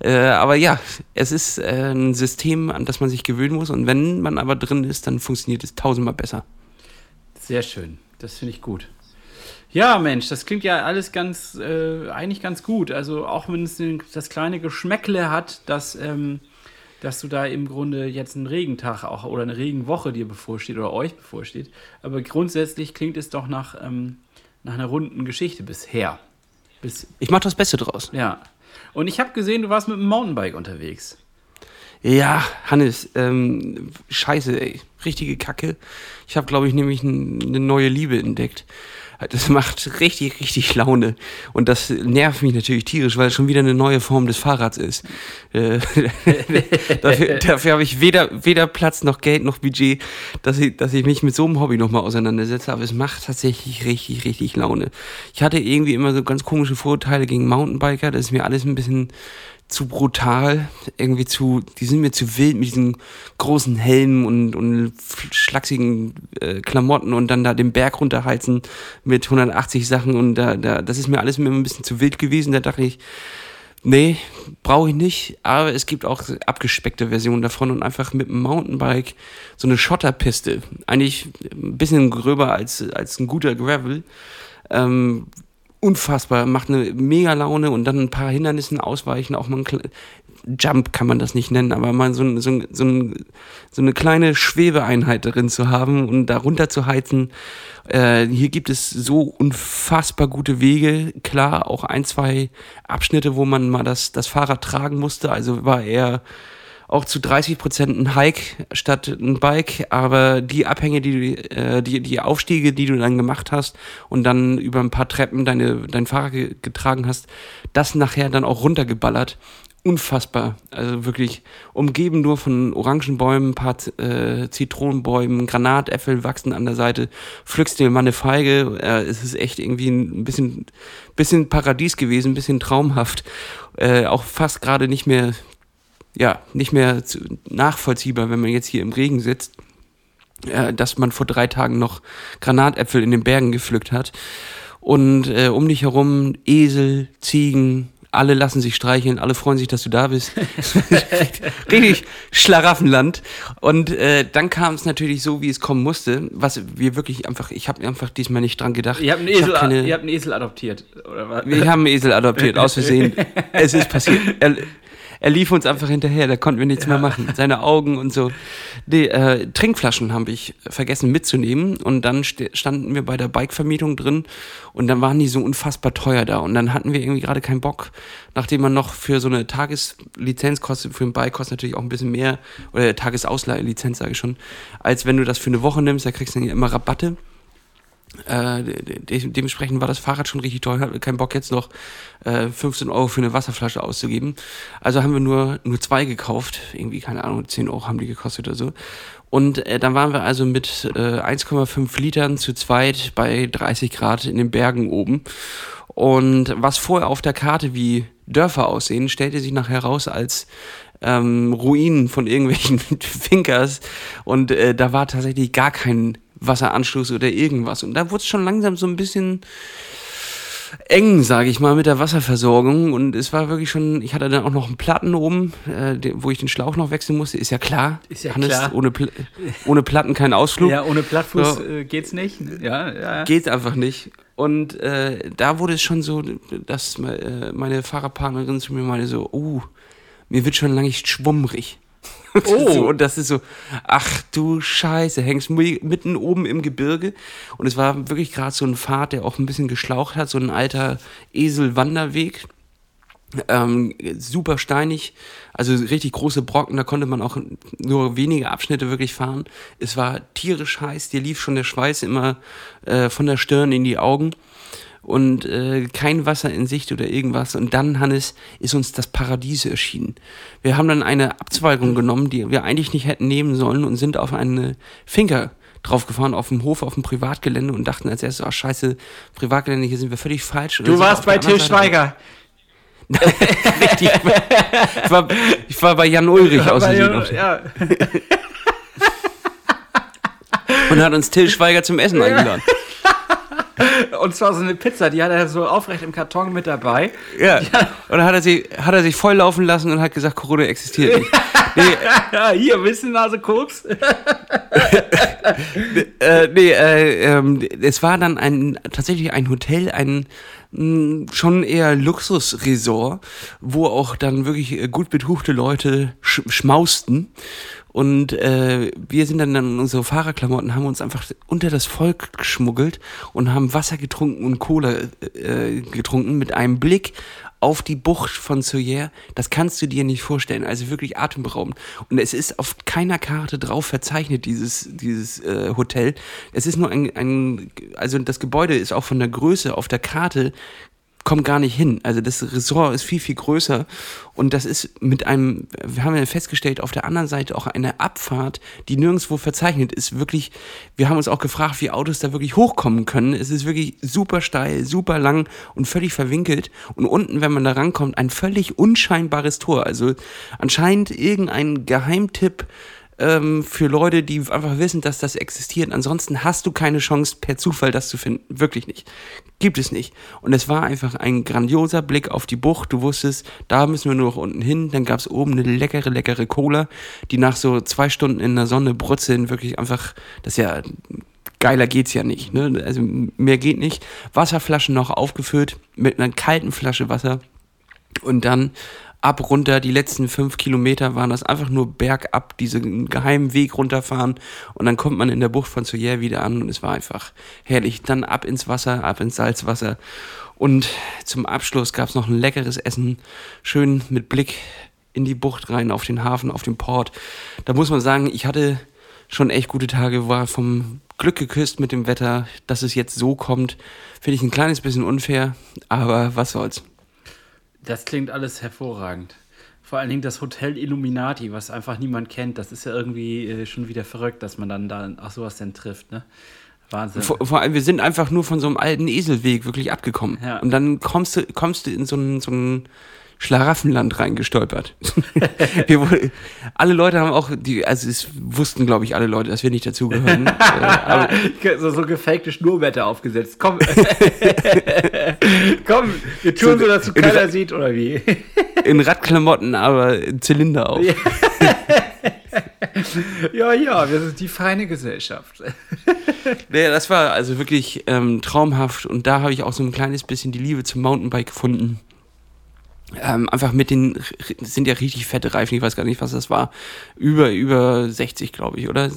Äh, aber ja, es ist äh, ein System, an das man sich gewöhnen muss. Und wenn man aber drin ist, dann funktioniert es tausendmal besser. Sehr schön. Das finde ich gut. Ja, Mensch, das klingt ja alles ganz, äh, eigentlich ganz gut. Also auch wenn es das kleine Geschmäckle hat, dass, ähm, dass du da im Grunde jetzt einen Regentag auch oder eine Regenwoche dir bevorsteht oder euch bevorsteht. Aber grundsätzlich klingt es doch nach, ähm, nach einer runden Geschichte bisher. Bis, Ich mache das Beste draus. ja. Und ich habe gesehen, du warst mit dem Mountainbike unterwegs. Ja, Hannes, ähm, scheiße, ey. Richtige Kacke. Ich habe, glaube ich, nämlich eine neue Liebe entdeckt. Das macht richtig, richtig Laune. Und das nervt mich natürlich tierisch, weil es schon wieder eine neue Form des Fahrrads ist. Äh, [laughs] dafür dafür habe ich weder, weder Platz noch Geld noch Budget, dass ich, dass ich mich mit so einem Hobby nochmal auseinandersetze. Aber es macht tatsächlich richtig, richtig Laune. Ich hatte irgendwie immer so ganz komische Vorurteile gegen Mountainbiker. Das ist mir alles ein bisschen zu brutal, irgendwie zu, die sind mir zu wild mit diesen großen Helmen und, und schlachsigen äh, Klamotten und dann da den Berg runterheizen mit 180 Sachen und da, da, das ist mir alles mir ein bisschen zu wild gewesen. Da dachte ich, nee, brauche ich nicht, aber es gibt auch abgespeckte Versionen davon und einfach mit dem Mountainbike so eine Schotterpiste, eigentlich ein bisschen gröber als, als ein guter Gravel, ähm, unfassbar, macht eine mega Laune und dann ein paar Hindernissen ausweichen, auch mal ein Jump kann man das nicht nennen, aber mal so, so, so, so eine kleine Schwebeeinheit darin zu haben und da runter zu heizen. Äh, hier gibt es so unfassbar gute Wege. Klar, auch ein, zwei Abschnitte, wo man mal das, das Fahrrad tragen musste. Also war eher auch zu 30 Prozent ein Hike statt ein Bike, aber die Abhänge, die, äh, die, die Aufstiege, die du dann gemacht hast und dann über ein paar Treppen deine, dein Fahrrad ge getragen hast, das nachher dann auch runtergeballert. Unfassbar. Also wirklich umgeben nur von Orangenbäumen, ein paar äh, Zitronenbäumen, Granatäpfel wachsen an der Seite. Pflückst dir mal eine Feige. Äh, es ist echt irgendwie ein bisschen, bisschen Paradies gewesen, ein bisschen traumhaft. Äh, auch fast gerade nicht mehr ja, nicht mehr nachvollziehbar, wenn man jetzt hier im Regen sitzt, äh, dass man vor drei Tagen noch Granatäpfel in den Bergen gepflückt hat. Und äh, um dich herum Esel, Ziegen, alle lassen sich streicheln, alle freuen sich, dass du da bist. [laughs] Richtig Schlaraffenland. Und äh, dann kam es natürlich so, wie es kommen musste, was wir wirklich einfach, ich habe einfach diesmal nicht dran gedacht. Ihr habt einen Ich hab Esel, keine- ihr habt einen Esel adoptiert, oder was? wir haben einen Esel adoptiert, aus Versehen. Es ist passiert. Er, lief uns einfach hinterher, da konnten wir nichts mehr machen. Seine Augen und so. Die äh, Trinkflaschen habe ich vergessen mitzunehmen und dann ste- standen wir bei der Bikevermietung drin und dann waren die so unfassbar teuer da und dann hatten wir irgendwie gerade keinen Bock, nachdem man noch für so eine Tageslizenz kostet, für ein Bike kostet natürlich auch ein bisschen mehr, oder Tagesausleihlizenz sage ich schon, als wenn du das für eine Woche nimmst, da kriegst du dann ja immer Rabatte. Äh, de de dementsprechend war das Fahrrad schon richtig teuer, hatte keinen Bock jetzt noch äh, 15 Euro für eine Wasserflasche auszugeben. Also haben wir nur, nur zwei gekauft, irgendwie, keine Ahnung, 10 Euro haben die gekostet oder so. Und äh, dann waren wir also mit äh, 1,5 Litern zu zweit bei 30 Grad in den Bergen oben. Und was vorher auf der Karte wie Dörfer aussehen, stellte sich nachher raus als ähm, Ruinen von irgendwelchen [laughs] Finkers. Und äh, da war tatsächlich gar kein Wasseranschluss oder irgendwas. Und da wurde es schon langsam so ein bisschen eng, sage ich mal, mit der Wasserversorgung. Und es war wirklich schon, ich hatte dann auch noch einen Platten oben, äh, wo ich den Schlauch noch wechseln musste. Ist ja klar. Ist ja Hannes, klar. Ohne, Pl ohne Platten kein Ausflug. Ja, ohne Plattfuß So. äh, geht's nicht. Ja, ja. Geht einfach nicht. Und äh, da wurde es schon so, dass äh, meine Fahrerpartnerin zu mir meinte so, oh, mir wird schon lange schwummrig. [laughs] Oh. so, und das ist so, ach du Scheiße, hängst mi- mitten oben im Gebirge. Und es war wirklich gerade so ein Pfad, der auch ein bisschen geschlaucht hat, so ein alter Esel-Wanderweg. Ähm, super steinig, also richtig große Brocken, da konnte man auch nur wenige Abschnitte wirklich fahren. Es war tierisch heiß, dir lief schon der Schweiß immer äh, von der Stirn in die Augen und äh, kein Wasser in Sicht oder irgendwas. Und dann, Hannes, ist uns das Paradies erschienen. Wir haben dann eine Abzweigung genommen, die wir eigentlich nicht hätten nehmen sollen und sind auf eine Finca draufgefahren, auf dem Hof, auf dem Privatgelände und dachten als erstes, ach scheiße, Privatgelände, hier sind wir völlig falsch. Und Du warst bei Till Schweiger. [laughs] Richtig. ich, war, ich war bei Jan Ulrich aus Versehen ja. [laughs] und hat uns Till Schweiger zum Essen eingeladen. Und zwar so eine Pizza, die hat er so aufrecht im Karton mit dabei. Ja. Und dann hat er, sie, hat er sich voll laufen lassen und hat gesagt, Corona existiert nicht. [laughs] Nee, Ja, hier, du Nase Koks? [laughs] äh, nee äh, ähm, es war dann ein, tatsächlich ein Hotel, ein mh, schon eher Luxusresort, wo auch dann wirklich äh, gut betuchte Leute sch schmausten. Und äh, wir sind dann in unsere Fahrerklamotten, haben uns einfach unter das Volk geschmuggelt und haben Wasser getrunken und Cola äh, getrunken mit einem Blick auf die Bucht von Soyer. Das kannst du dir nicht vorstellen. Also wirklich atemberaubend. Und es ist auf keiner Karte drauf verzeichnet, dieses, dieses äh, Hotel. Es ist nur ein, ein, also das Gebäude ist auch von der Größe auf der Karte kommt gar nicht hin. Also das Ressort ist viel, viel größer und das ist mit einem, wir haben ja festgestellt, auf der anderen Seite auch eine Abfahrt, die nirgendwo verzeichnet ist. Wirklich, wir haben uns auch gefragt, wie Autos da wirklich hochkommen können. Es ist wirklich super steil, super lang und völlig verwinkelt und unten, wenn man da rankommt, ein völlig unscheinbares Tor. Also anscheinend irgendein Geheimtipp ähm, für Leute, die einfach wissen, dass das existiert. Ansonsten hast du keine Chance, per Zufall das zu finden. Wirklich nicht. Gibt es nicht. Und es war einfach ein grandioser Blick auf die Bucht. Du wusstest, da müssen wir nur noch unten hin. Dann gab es oben eine leckere, leckere Cola, die nach so zwei Stunden in der Sonne brutzeln wirklich einfach, das ist ja, geiler geht's ja nicht. Ne? Also mehr geht nicht. Wasserflaschen noch aufgefüllt mit einer kalten Flasche Wasser. Und dann ab runter, die letzten fünf Kilometer waren das einfach nur bergab, diesen geheimen Weg runterfahren und dann kommt man in der Bucht von Soyer wieder an und es war einfach herrlich. Dann ab ins Wasser, ab ins Salzwasser und zum Abschluss gab es noch ein leckeres Essen, schön mit Blick in die Bucht rein, auf den Hafen, auf den Port. Da muss man sagen, ich hatte schon echt gute Tage, war vom Glück geküsst mit dem Wetter, dass es jetzt so kommt, finde ich ein kleines bisschen unfair, aber was soll's. Das klingt alles hervorragend. Vor allen Dingen das Hotel Illuminati, was einfach niemand kennt. Das ist ja irgendwie äh, schon wieder verrückt, dass man dann da auch sowas denn trifft, ne? Wahnsinn. Vor, vor allem, wir sind einfach nur von so einem alten Eselweg wirklich abgekommen. Ja. Und dann kommst du, kommst du in so ein, so ein Schlaraffenland reingestolpert. [laughs] wohl- alle Leute haben auch, die, also es wussten, glaube ich, alle Leute, dass wir nicht dazugehören. [laughs] äh, so, so gefakte Schnurrbärte aufgesetzt. Komm. [laughs] Komm, wir tun so, dass du in- keiner sieht, oder wie? in Radklamotten, aber in Zylinder auf. ja, ja, wir sind die feine Gesellschaft. Nee, das war also wirklich ähm, traumhaft und da habe ich auch so ein kleines bisschen die Liebe zum Mountainbike gefunden. Ähm, einfach mit den, sind ja richtig fette Reifen, ich weiß gar nicht, was das war. Über, über 60, glaube ich, oder?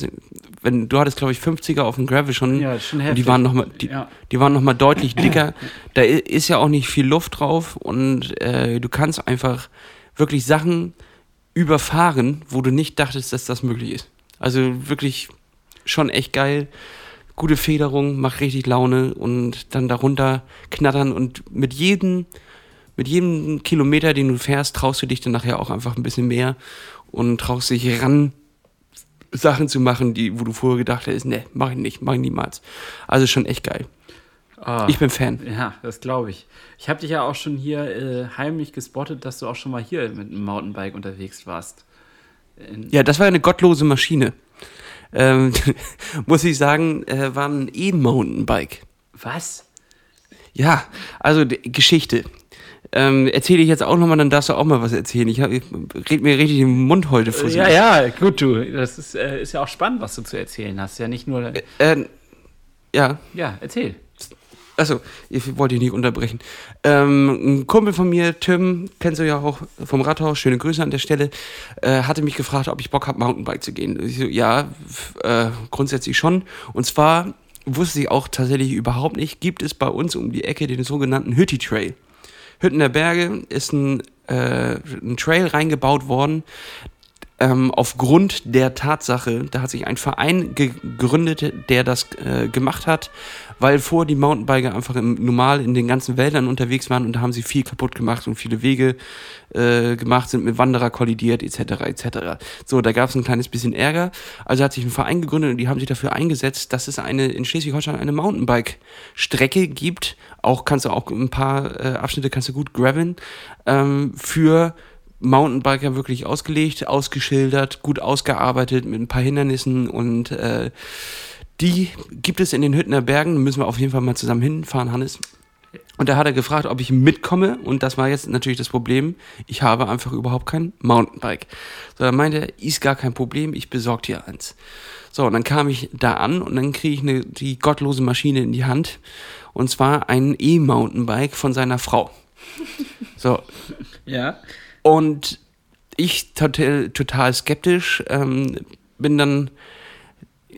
Wenn, du hattest, glaube ich, 50er auf dem Gravel schon. Ja, schon und die heftig. waren nochmal, die, Ja. die waren noch mal deutlich [clears throat] dicker. da ist ja auch nicht viel Luft drauf und äh, du kannst einfach wirklich Sachen überfahren, wo du nicht dachtest, dass das möglich ist. Also wirklich schon echt geil. Gute Federung, macht richtig Laune und dann darunter knattern und mit jedem, mit jedem Kilometer, den du fährst, traust du dich dann nachher auch einfach ein bisschen mehr und traust dich ran, Sachen zu machen, die, wo du vorher gedacht hättest, ne, mach ich nicht, mach ich niemals. Also schon echt geil. Ah. Ich bin Fan. Ja, das glaube ich. Ich habe dich ja auch schon hier äh, heimlich gespottet, dass du auch schon mal hier mit einem Mountainbike unterwegs warst. In, Ja, das war eine gottlose Maschine. Ähm, [laughs] muss ich sagen, äh, war ein E-Mountainbike. Was? Ja, also die Geschichte. Ähm, erzähle ich jetzt auch nochmal, dann darfst du auch mal was erzählen. Ich, hab, ich red mir richtig den Mund heute vor. Ja, ja, gut, du. Das ist, äh, ist ja auch spannend, was du zu erzählen hast. Ja, nicht nur. Äh, ja. Ja, erzähl. Achso, ich wollte dich nicht unterbrechen. Ähm, ein Kumpel von mir, Tim, kennst du ja auch vom Rathaus, schöne Grüße an der Stelle, äh, hatte mich gefragt, ob ich Bock habe, Mountainbike zu gehen. So, ja, äh, grundsätzlich schon. Und zwar wusste ich auch tatsächlich überhaupt nicht, gibt es bei uns um die Ecke den sogenannten Hütti Trail. Hütten der Berge ist ein, äh, ein Trail reingebaut worden, ähm, aufgrund der Tatsache, da hat sich ein Verein gegründet, der das äh, gemacht hat, weil vor die Mountainbiker einfach im, normal in den ganzen Wäldern unterwegs waren und da haben sie viel kaputt gemacht und viele Wege äh, gemacht, sind mit Wanderer kollidiert etc. etc. So, da gab es ein kleines bisschen Ärger. Also hat sich ein Verein gegründet und die haben sich dafür eingesetzt, dass es eine in Schleswig-Holstein eine Mountainbike-Strecke gibt. Auch kannst du auch ein paar äh, Abschnitte kannst du gut graveln ähm, für Mountainbiker wirklich ausgelegt, ausgeschildert, gut ausgearbeitet mit ein paar Hindernissen und äh, die gibt es in den Hüttener Bergen. Da müssen wir auf jeden Fall mal zusammen hinfahren, Hannes. Und da hat er gefragt, ob ich mitkomme. Und das war jetzt natürlich das Problem. Ich habe einfach überhaupt kein Mountainbike. So, dann meinte er, ist gar kein Problem, ich besorge dir eins. So, und dann kam ich da an und dann kriege ich eine, die gottlose Maschine in die Hand. Und zwar ein E-Mountainbike von seiner Frau. So. Ja. Und ich total, total skeptisch, ähm, bin dann,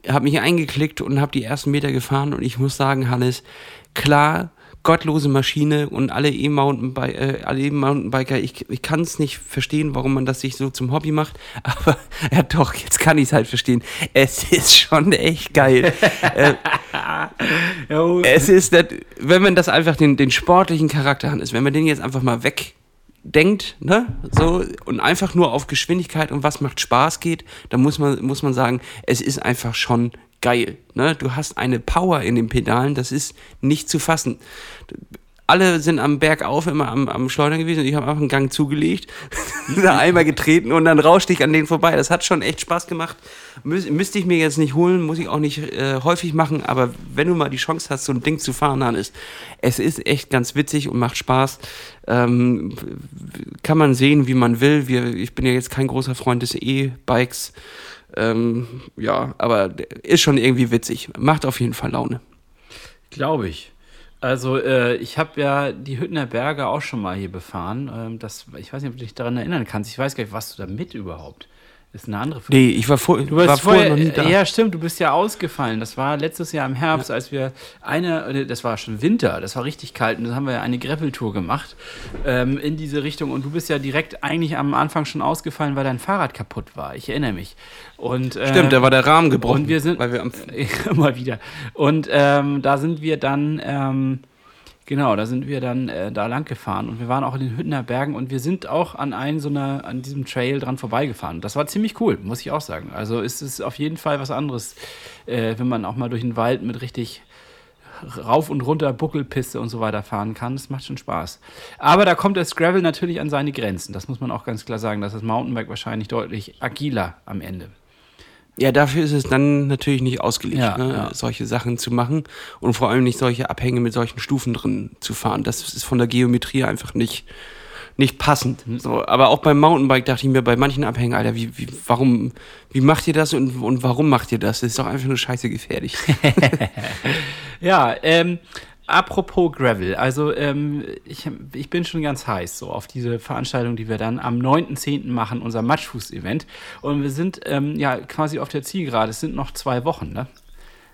habe mich eingeklickt und habe die ersten Meter gefahren und ich muss sagen, Hannes, klar, gottlose Maschine und alle E-Mountainbiker, äh, E ich, ich kann es nicht verstehen, warum man das sich so zum Hobby macht, [laughs] aber ja doch, jetzt kann ich es halt verstehen. Es ist schon echt geil. [laughs] äh, es ist, wenn man das einfach den, den sportlichen Charakter hat, wenn man den jetzt einfach mal weg denkt, ne, so und einfach nur auf Geschwindigkeit und was macht Spaß geht, dann muss man muss man sagen, es ist einfach schon geil, ne? Du hast eine Power in den Pedalen, das ist nicht zu fassen alle sind am Berg auf immer am, am Schleudern gewesen ich habe einfach einen Gang zugelegt, [laughs] da einmal getreten und dann rauschte ich an denen vorbei. Das hat schon echt Spaß gemacht. Müs müsste ich mir jetzt nicht holen, muss ich auch nicht äh, häufig machen, aber wenn du mal die Chance hast, so ein Ding zu fahren, dann ist es ist echt ganz witzig und macht Spaß. Ähm, kann man sehen, wie man will. Wir, ich bin ja jetzt kein großer Freund des E-Bikes. Ähm, ja, aber ist schon irgendwie witzig. Macht auf jeden Fall Laune. Glaube ich. Also äh, ich habe ja die Hüttener Berge auch schon mal hier befahren. Ähm, das, ich weiß nicht, ob du dich daran erinnern kannst. Ich weiß gar nicht, warst du da mit überhaupt? Ist eine andere Frage. Nee, ich war, vor, du war vorher, noch nie da. Ja, stimmt, du bist ja ausgefallen. Das war letztes Jahr im Herbst, ja. als wir eine, das war schon Winter, das war richtig kalt und dann haben wir eine Gravel-Tour gemacht ähm, in diese Richtung und du bist ja direkt eigentlich am Anfang schon ausgefallen, weil dein Fahrrad kaputt war. Ich erinnere mich. Und, äh, stimmt, da war der Rahmen gebrochen. Und wir sind, weil wir am [laughs] immer wieder. Und ähm, da sind wir dann, ähm, Genau, da sind wir dann äh, da lang gefahren und wir waren auch in den Hüttener Bergen und wir sind auch an einem so einer, an diesem Trail dran vorbeigefahren. Das war ziemlich cool, muss ich auch sagen. Also ist es auf jeden Fall was anderes, äh, wenn man auch mal durch den Wald mit richtig rauf und runter Buckelpiste und so weiter fahren kann. Das macht schon Spaß. Aber da kommt das Gravel natürlich an seine Grenzen. Das muss man auch ganz klar sagen. Das ist das Mountainbike wahrscheinlich deutlich agiler am Ende. Ja, dafür ist es dann natürlich nicht ausgelegt, ja, ne? ja. solche Sachen zu machen und vor allem nicht solche Abhänge mit solchen Stufen drin zu fahren. Das ist von der Geometrie einfach nicht, nicht passend. Mhm. So, aber auch beim Mountainbike dachte ich mir bei manchen Abhängen, Alter, wie, wie, warum, wie macht ihr das und, und warum macht ihr das? Das ist doch einfach nur scheiße gefährlich. [laughs] ja, ähm, Apropos Gravel, also ähm, ich, ich bin schon ganz heiß so auf diese Veranstaltung, die wir dann am 9.10. machen, unser Matschfuß-Event. Und wir sind ähm, ja quasi auf der Zielgerade. Es sind noch zwei Wochen, ne?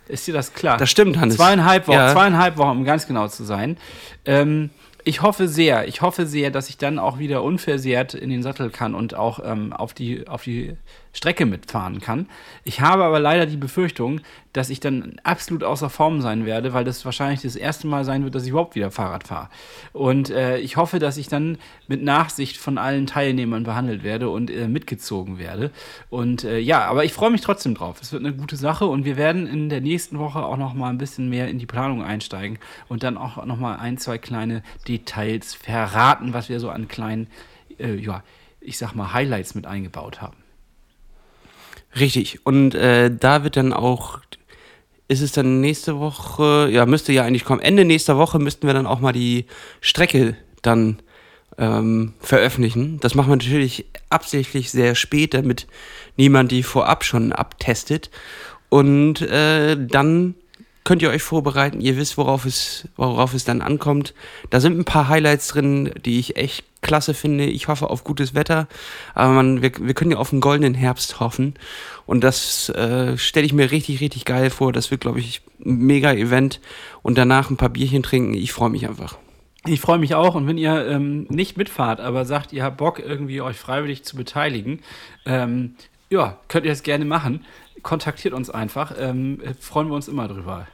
Ist dir das klar? Das stimmt, Hannes. Zweieinhalb Wochen, ja. zweieinhalb Wochen, um ganz genau zu sein. Ähm, ich hoffe sehr, ich hoffe sehr, dass ich dann auch wieder unversehrt in den Sattel kann und auch ähm, auf, die, auf die Strecke mitfahren kann. Ich habe aber leider die Befürchtung, dass ich dann absolut außer Form sein werde, weil das wahrscheinlich das erste Mal sein wird, dass ich überhaupt wieder Fahrrad fahre. Und äh, ich hoffe, dass ich dann mit Nachsicht von allen Teilnehmern behandelt werde und äh, mitgezogen werde. Und äh, ja, aber ich freue mich trotzdem drauf. Es wird eine gute Sache und wir werden in der nächsten Woche auch noch mal ein bisschen mehr in die Planung einsteigen und dann auch noch mal ein, zwei kleine Details verraten, was wir so an kleinen, äh, ja, ich sag mal Highlights mit eingebaut haben. Richtig. Und äh, da wird dann auch ist es dann nächste Woche, ja, müsste ja eigentlich kommen. Ende nächster Woche müssten wir dann auch mal die Strecke dann ähm, veröffentlichen. Das machen wir natürlich absichtlich sehr spät, damit niemand die vorab schon abtestet. Und äh, dann könnt ihr euch vorbereiten. Ihr wisst, worauf es, worauf es dann ankommt. Da sind ein paar Highlights drin, die ich echt klasse finde. Ich hoffe auf gutes Wetter. Aber man, wir, wir können ja auf einen goldenen Herbst hoffen. Und das äh, stelle ich mir richtig, richtig geil vor. Das wird, glaube ich, ein mega Event. Und danach ein paar Bierchen trinken. Ich freue mich einfach. Ich freue mich auch und wenn ihr ähm, nicht mitfahrt, aber sagt, ihr habt Bock, irgendwie euch freiwillig zu beteiligen, ähm, ja, könnt ihr das gerne machen. Kontaktiert uns einfach. Ähm, freuen wir uns immer drüber.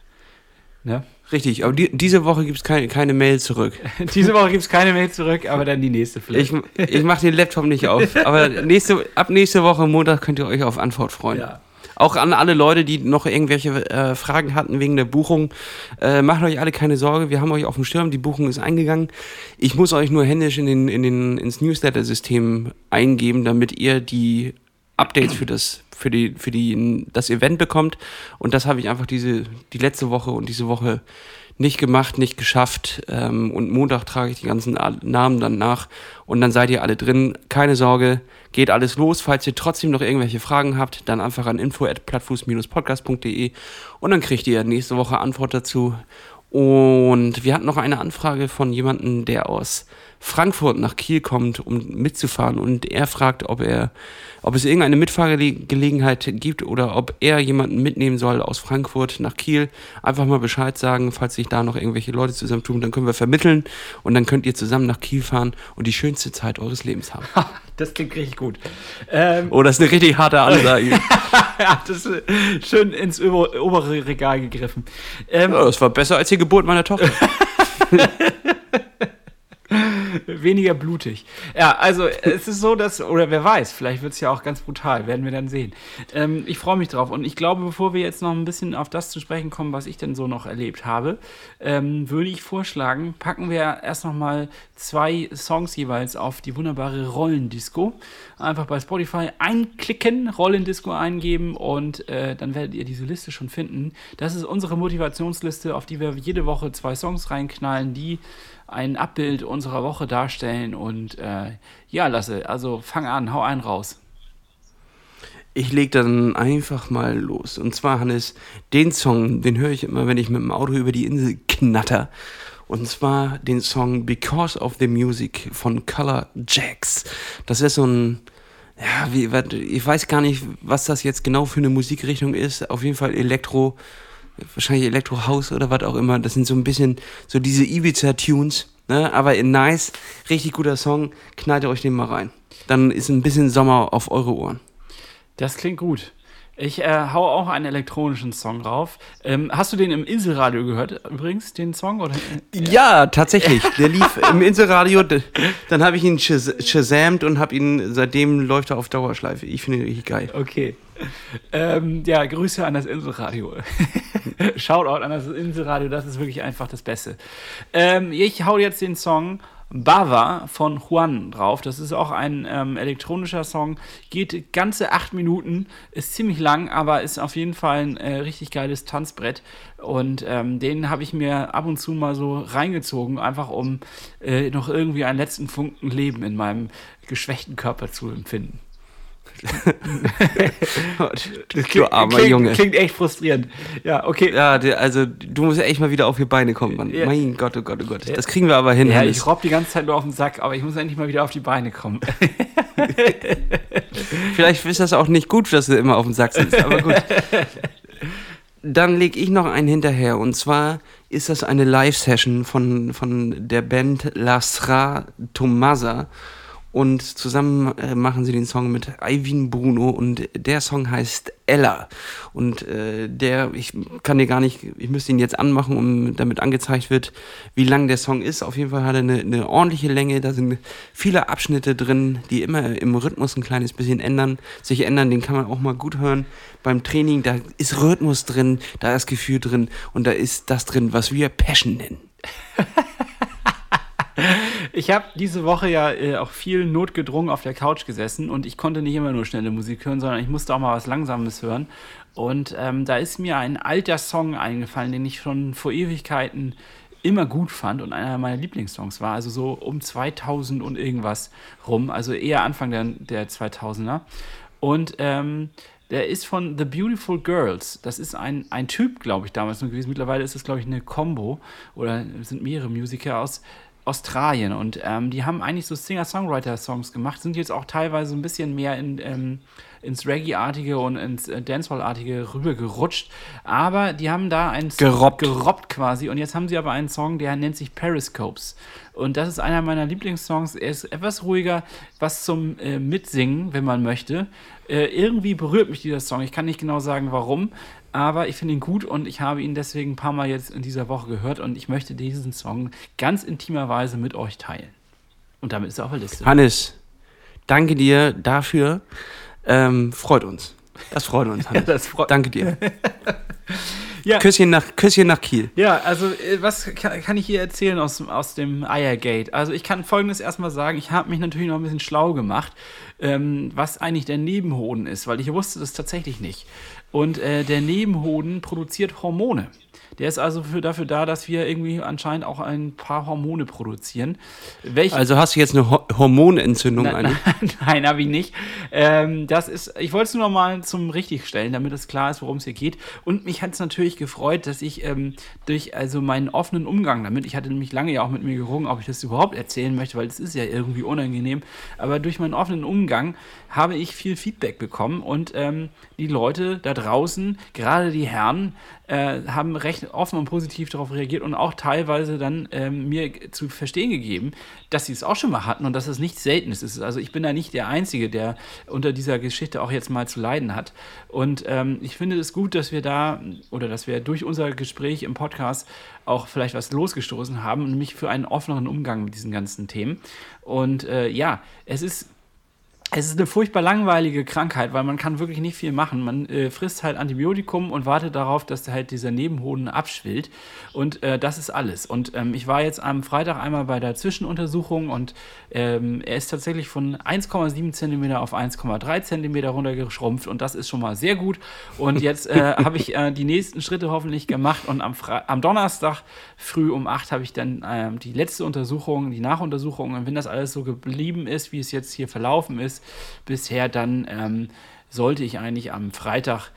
Ne? Richtig, aber die, diese Woche gibt es keine, keine Mail zurück. [laughs] diese Woche gibt es keine Mail zurück, aber dann die nächste vielleicht. Ich, ich mache den Laptop nicht auf. Aber nächste, ab nächste Woche Montag könnt ihr euch auf Antwort freuen. Ja. Auch an alle Leute, die noch irgendwelche äh, Fragen hatten wegen der Buchung. Äh, macht euch alle keine Sorge, wir haben euch auf dem Schirm, die Buchung ist eingegangen. Ich muss euch nur händisch in den, in den, ins Newsletter-System eingeben, damit ihr die Updates für das, für die, für die, das Event bekommt. Und das habe ich einfach diese, die letzte Woche und diese Woche nicht gemacht, nicht geschafft. Ähm, und Montag trage ich die ganzen Namen dann nach und dann seid ihr alle drin. Keine Sorge, geht alles los. Falls ihr trotzdem noch irgendwelche Fragen habt, dann einfach an info@plattfuß-podcast.de und dann kriegt ihr nächste Woche Antwort dazu. Und wir hatten noch eine Anfrage von jemandem, der aus Frankfurt nach Kiel kommt, um mitzufahren. Und er fragt, ob er, ob es irgendeine Mitfahrgelegenheit gibt oder ob er jemanden mitnehmen soll aus Frankfurt nach Kiel. Einfach mal Bescheid sagen, falls sich da noch irgendwelche Leute zusammentun, dann können wir vermitteln und dann könnt ihr zusammen nach Kiel fahren und die schönste Zeit eures Lebens haben. Das klingt richtig gut. Ähm, oh, das ist eine richtig harte Ansage. [laughs] ja, das ist schön ins obere Regal gegriffen. Ähm, ja, das war besser als die Geburt meiner Tochter. [laughs] [laughs] Weniger blutig. Ja, also es ist so, dass, oder wer weiß, vielleicht wird es ja auch ganz brutal, werden wir dann sehen. Ähm, ich freue mich drauf und ich glaube, bevor wir jetzt noch ein bisschen auf das zu sprechen kommen, was ich denn so noch erlebt habe, ähm, würde ich vorschlagen, packen wir erst noch mal zwei Songs jeweils auf die wunderbare Rollendisco. Einfach bei Spotify einklicken, Rollendisco eingeben und äh, dann werdet ihr diese Liste schon finden. Das ist unsere Motivationsliste, auf die wir jede Woche zwei Songs reinknallen, die ein Abbild unserer Woche darstellen. Und äh, ja, Lasse, also fang an, hau einen raus. Ich leg dann einfach mal los. Und zwar, Hannes, den Song, den höre ich immer, wenn ich mit dem Auto über die Insel knatter. Und zwar den Song Because of the Music von Color Jacks. Das ist so ein, ja, wie, ich weiß gar nicht, was das jetzt genau für eine Musikrichtung ist. Auf jeden Fall Elektro, wahrscheinlich Elektro House oder was auch immer. Das sind so ein bisschen so diese Ibiza-Tunes, ne? aber in nice, richtig guter Song. Knallt euch den mal rein. Dann ist ein bisschen Sommer auf eure Ohren. Das klingt gut. Ich äh, hau auch einen elektronischen Song rauf. Ähm, hast du den im Inselradio gehört, übrigens, den Song? Oder? Ja, tatsächlich. Der lief im Inselradio. Dann habe ich ihn shazamt und habe ihn, seitdem läuft er auf Dauerschleife. Ich finde ihn richtig geil. Okay. Ähm, ja, Grüße an das Inselradio. [laughs] Shoutout an das Inselradio, das ist wirklich einfach das Beste. Ähm, ich hau jetzt den Song Bava von Juan drauf. Das ist auch ein ähm, elektronischer Song. Geht ganze acht Minuten, ist ziemlich lang, aber ist auf jeden Fall ein äh, richtig geiles Tanzbrett. Und ähm, den habe ich mir ab und zu mal so reingezogen, einfach um äh, noch irgendwie einen letzten Funken Leben in meinem geschwächten Körper zu empfinden. Du armer klingt, Junge. Klingt echt frustrierend. Ja, okay. Ja, also du musst echt mal wieder auf die Beine kommen, Mann. Ja. Mein Gott, oh Gott, oh Gott. Das kriegen wir aber hin. Ja, Hannes. ich robb die ganze Zeit nur auf den Sack, aber ich muss endlich mal wieder auf die Beine kommen. [laughs] Vielleicht ist das auch nicht gut, dass du immer auf dem Sack sitzt, aber gut. Dann lege ich noch einen hinterher und zwar ist das eine Live-Session von, von der Band Lasra Tomasa und zusammen äh, machen sie den Song mit Ivan Bruno und der Song heißt Ella und äh, der, ich kann dir gar nicht, ich müsste ihn jetzt anmachen, um damit angezeigt wird, wie lang der Song ist. Auf jeden Fall hat er eine, eine ordentliche Länge, da sind viele Abschnitte drin, die immer im Rhythmus ein kleines bisschen ändern, sich ändern, den kann man auch mal gut hören beim Training, da ist Rhythmus drin, da ist Gefühl drin und da ist das drin, was wir Passion nennen. [laughs] Ich habe diese Woche ja äh, auch viel notgedrungen auf der Couch gesessen und ich konnte nicht immer nur schnelle Musik hören, sondern ich musste auch mal was Langsames hören. Und ähm, da ist mir ein alter Song eingefallen, den ich schon vor Ewigkeiten immer gut fand und einer meiner Lieblingssongs war. Also so um 2000 und irgendwas rum, also eher Anfang der, der 2000er. Und ähm, der ist von The Beautiful Girls. Das ist ein, ein Typ, glaube ich, damals noch gewesen. Mittlerweile ist es, glaube ich, eine Combo oder sind mehrere Musiker aus Australien. Und ähm, die haben eigentlich so Singer-Songwriter-Songs gemacht, sind jetzt auch teilweise ein bisschen mehr in, ähm, ins Reggae-artige und ins äh, Dancehall-artige rübergerutscht. Aber die haben da einen gerobbt. gerobbt quasi. Und jetzt haben sie aber einen Song, der nennt sich Periscopes. Und das ist einer meiner Lieblingssongs. Er ist etwas ruhiger, was zum äh, Mitsingen, wenn man möchte. Äh, irgendwie berührt mich dieser Song. Ich kann nicht genau sagen, warum, aber ich finde ihn gut und ich habe ihn deswegen ein paar Mal jetzt in dieser Woche gehört und ich möchte diesen Song ganz intimerweise mit euch teilen. Und damit ist er auf der Liste. Hannes, danke dir dafür. Ähm, freut uns. Das freut uns, [laughs] Hannes. Ja, das freut danke dir. [laughs] Ja. Küsschen, nach, Küsschen nach Kiel. Ja, also äh, was kann, kann, ich hier erzählen aus, aus dem Eiergate? Also ich kann Folgendes erstmal sagen, ich habe mich natürlich noch ein bisschen schlau gemacht, ähm, was eigentlich der Nebenhoden ist, weil ich wusste das tatsächlich nicht. Und äh, der Nebenhoden produziert Hormone. Der ist also für, dafür da, dass wir irgendwie anscheinend auch ein paar Hormone produzieren. Welche also hast du jetzt eine Ho Hormonentzündung? Na, [laughs] nein, nein habe ich nicht. Ähm, das ist, ich wollte es nur noch mal zum Richtigstellen, damit es klar ist, worum es hier geht. Und mich hat es natürlich gefreut, dass ich ähm, durch also meinen offenen Umgang damit, ich hatte nämlich lange ja auch mit mir gerungen, ob ich das überhaupt erzählen möchte, weil es ist ja irgendwie unangenehm, aber durch meinen offenen Umgang habe ich viel Feedback bekommen und ähm, die Leute da draußen, gerade die Herren, äh, haben recht offen und positiv darauf reagiert und auch teilweise dann ähm, mir zu verstehen gegeben, dass sie es auch schon mal hatten und dass es nichts Seltenes ist. Also ich bin da nicht der Einzige, der unter dieser Geschichte auch jetzt mal zu leiden hat. Und ähm, ich finde es gut, dass wir da oder dass wir durch unser Gespräch im Podcast auch vielleicht was losgestoßen haben, nämlich für einen offeneren Umgang mit diesen ganzen Themen. Und äh, ja, es ist es ist eine furchtbar langweilige Krankheit, weil man kann wirklich nicht viel machen. Man äh, frisst halt Antibiotikum und wartet darauf, dass halt dieser Nebenhoden abschwillt. Und äh, das ist alles. Und ähm, ich war jetzt am Freitag einmal bei der Zwischenuntersuchung und ähm, er ist tatsächlich von 1,7 cm auf 1,3 cm runtergeschrumpft. Und das ist schon mal sehr gut. Und jetzt äh, [laughs] habe ich äh, die nächsten Schritte hoffentlich gemacht. Und am, am Donnerstag früh um 8 habe ich dann ähm, die letzte Untersuchung, die Nachuntersuchung. Und wenn das alles so geblieben ist, wie es jetzt hier verlaufen ist, bisher, dann ähm, sollte ich eigentlich am Freitag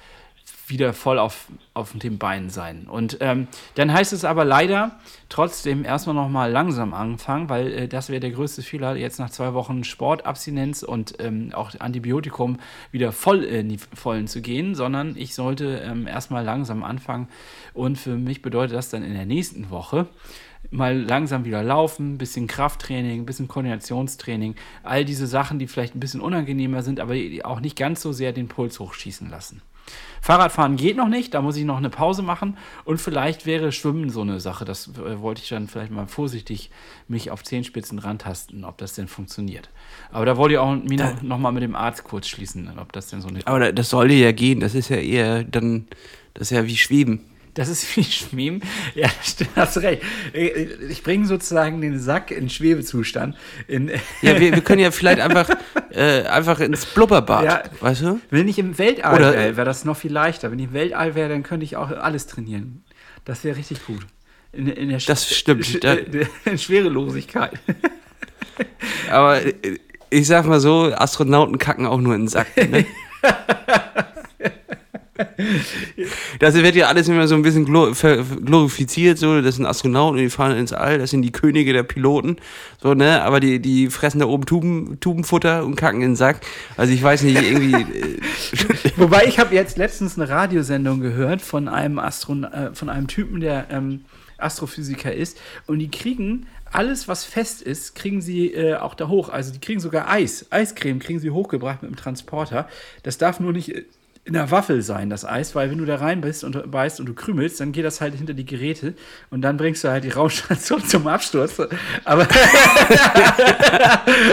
wieder voll auf, auf den Beinen sein. Und ähm, dann heißt es aber leider trotzdem erstmal nochmal langsam anfangen, weil äh, das wäre der größte Fehler, jetzt nach zwei Wochen Sportabstinenz und ähm, auch Antibiotikum wieder voll in die Vollen zu gehen, sondern ich sollte ähm, erstmal langsam anfangen. Und für mich bedeutet das dann in der nächsten Woche mal langsam wieder laufen, ein bisschen Krafttraining, ein bisschen Koordinationstraining, all diese Sachen, die vielleicht ein bisschen unangenehmer sind, aber auch nicht ganz so sehr den Puls hochschießen lassen. Fahrradfahren geht noch nicht, da muss ich noch eine Pause machen und vielleicht wäre Schwimmen so eine Sache. Das äh, wollte ich dann vielleicht mal vorsichtig mich auf Zehenspitzen rantasten, ob das denn funktioniert. Aber da wollte ich auch mich noch, mal mit dem Arzt kurz schließen, ob das denn so eine. Aber das sollte ja gehen, das ist ja eher dann, das ist ja wie Schweben. Das ist wie Schweben. Ja, [laughs] hast du recht. Ich bringe sozusagen den Sack in Schwebezustand. In [laughs] ja, wir, wir, können ja vielleicht einfach, äh, einfach ins Blubberbad, ja, weißt du? Wenn ich im Weltall wäre, wäre das noch viel leichter. Wenn ich im Weltall wäre, dann könnte ich auch alles trainieren. Das wäre richtig gut. In, in der das stimmt. Sch [laughs] in Schwerelosigkeit. Aber äh, ich sag mal so, Astronauten kacken auch nur in den Sack. Ne? Das wird ja alles immer so ein bisschen glorifiziert, so, das sind Astronauten und die fahren ins All, das sind die Könige der Piloten, so, ne, aber die, die fressen da oben Tuben, Tubenfutter und kacken in den Sack. Also ich weiß nicht, irgendwie. Äh, [laughs] Wobei ich habe jetzt letztens eine Radiosendung gehört von einem Astron äh, von einem Typen, der ähm, Astrophysiker ist, und die kriegen alles, was fest ist, kriegen sie äh, auch da hoch. Also die kriegen sogar Eis, Eiscreme kriegen sie hochgebracht mit dem Transporter. Das darf nur nicht in der Waffel sein, das Eis, weil wenn du da rein bist und beißt und du krümelst, dann geht das halt hinter die Geräte und dann bringst du halt die Raumstation [laughs] zum Absturz. Aber, [laughs]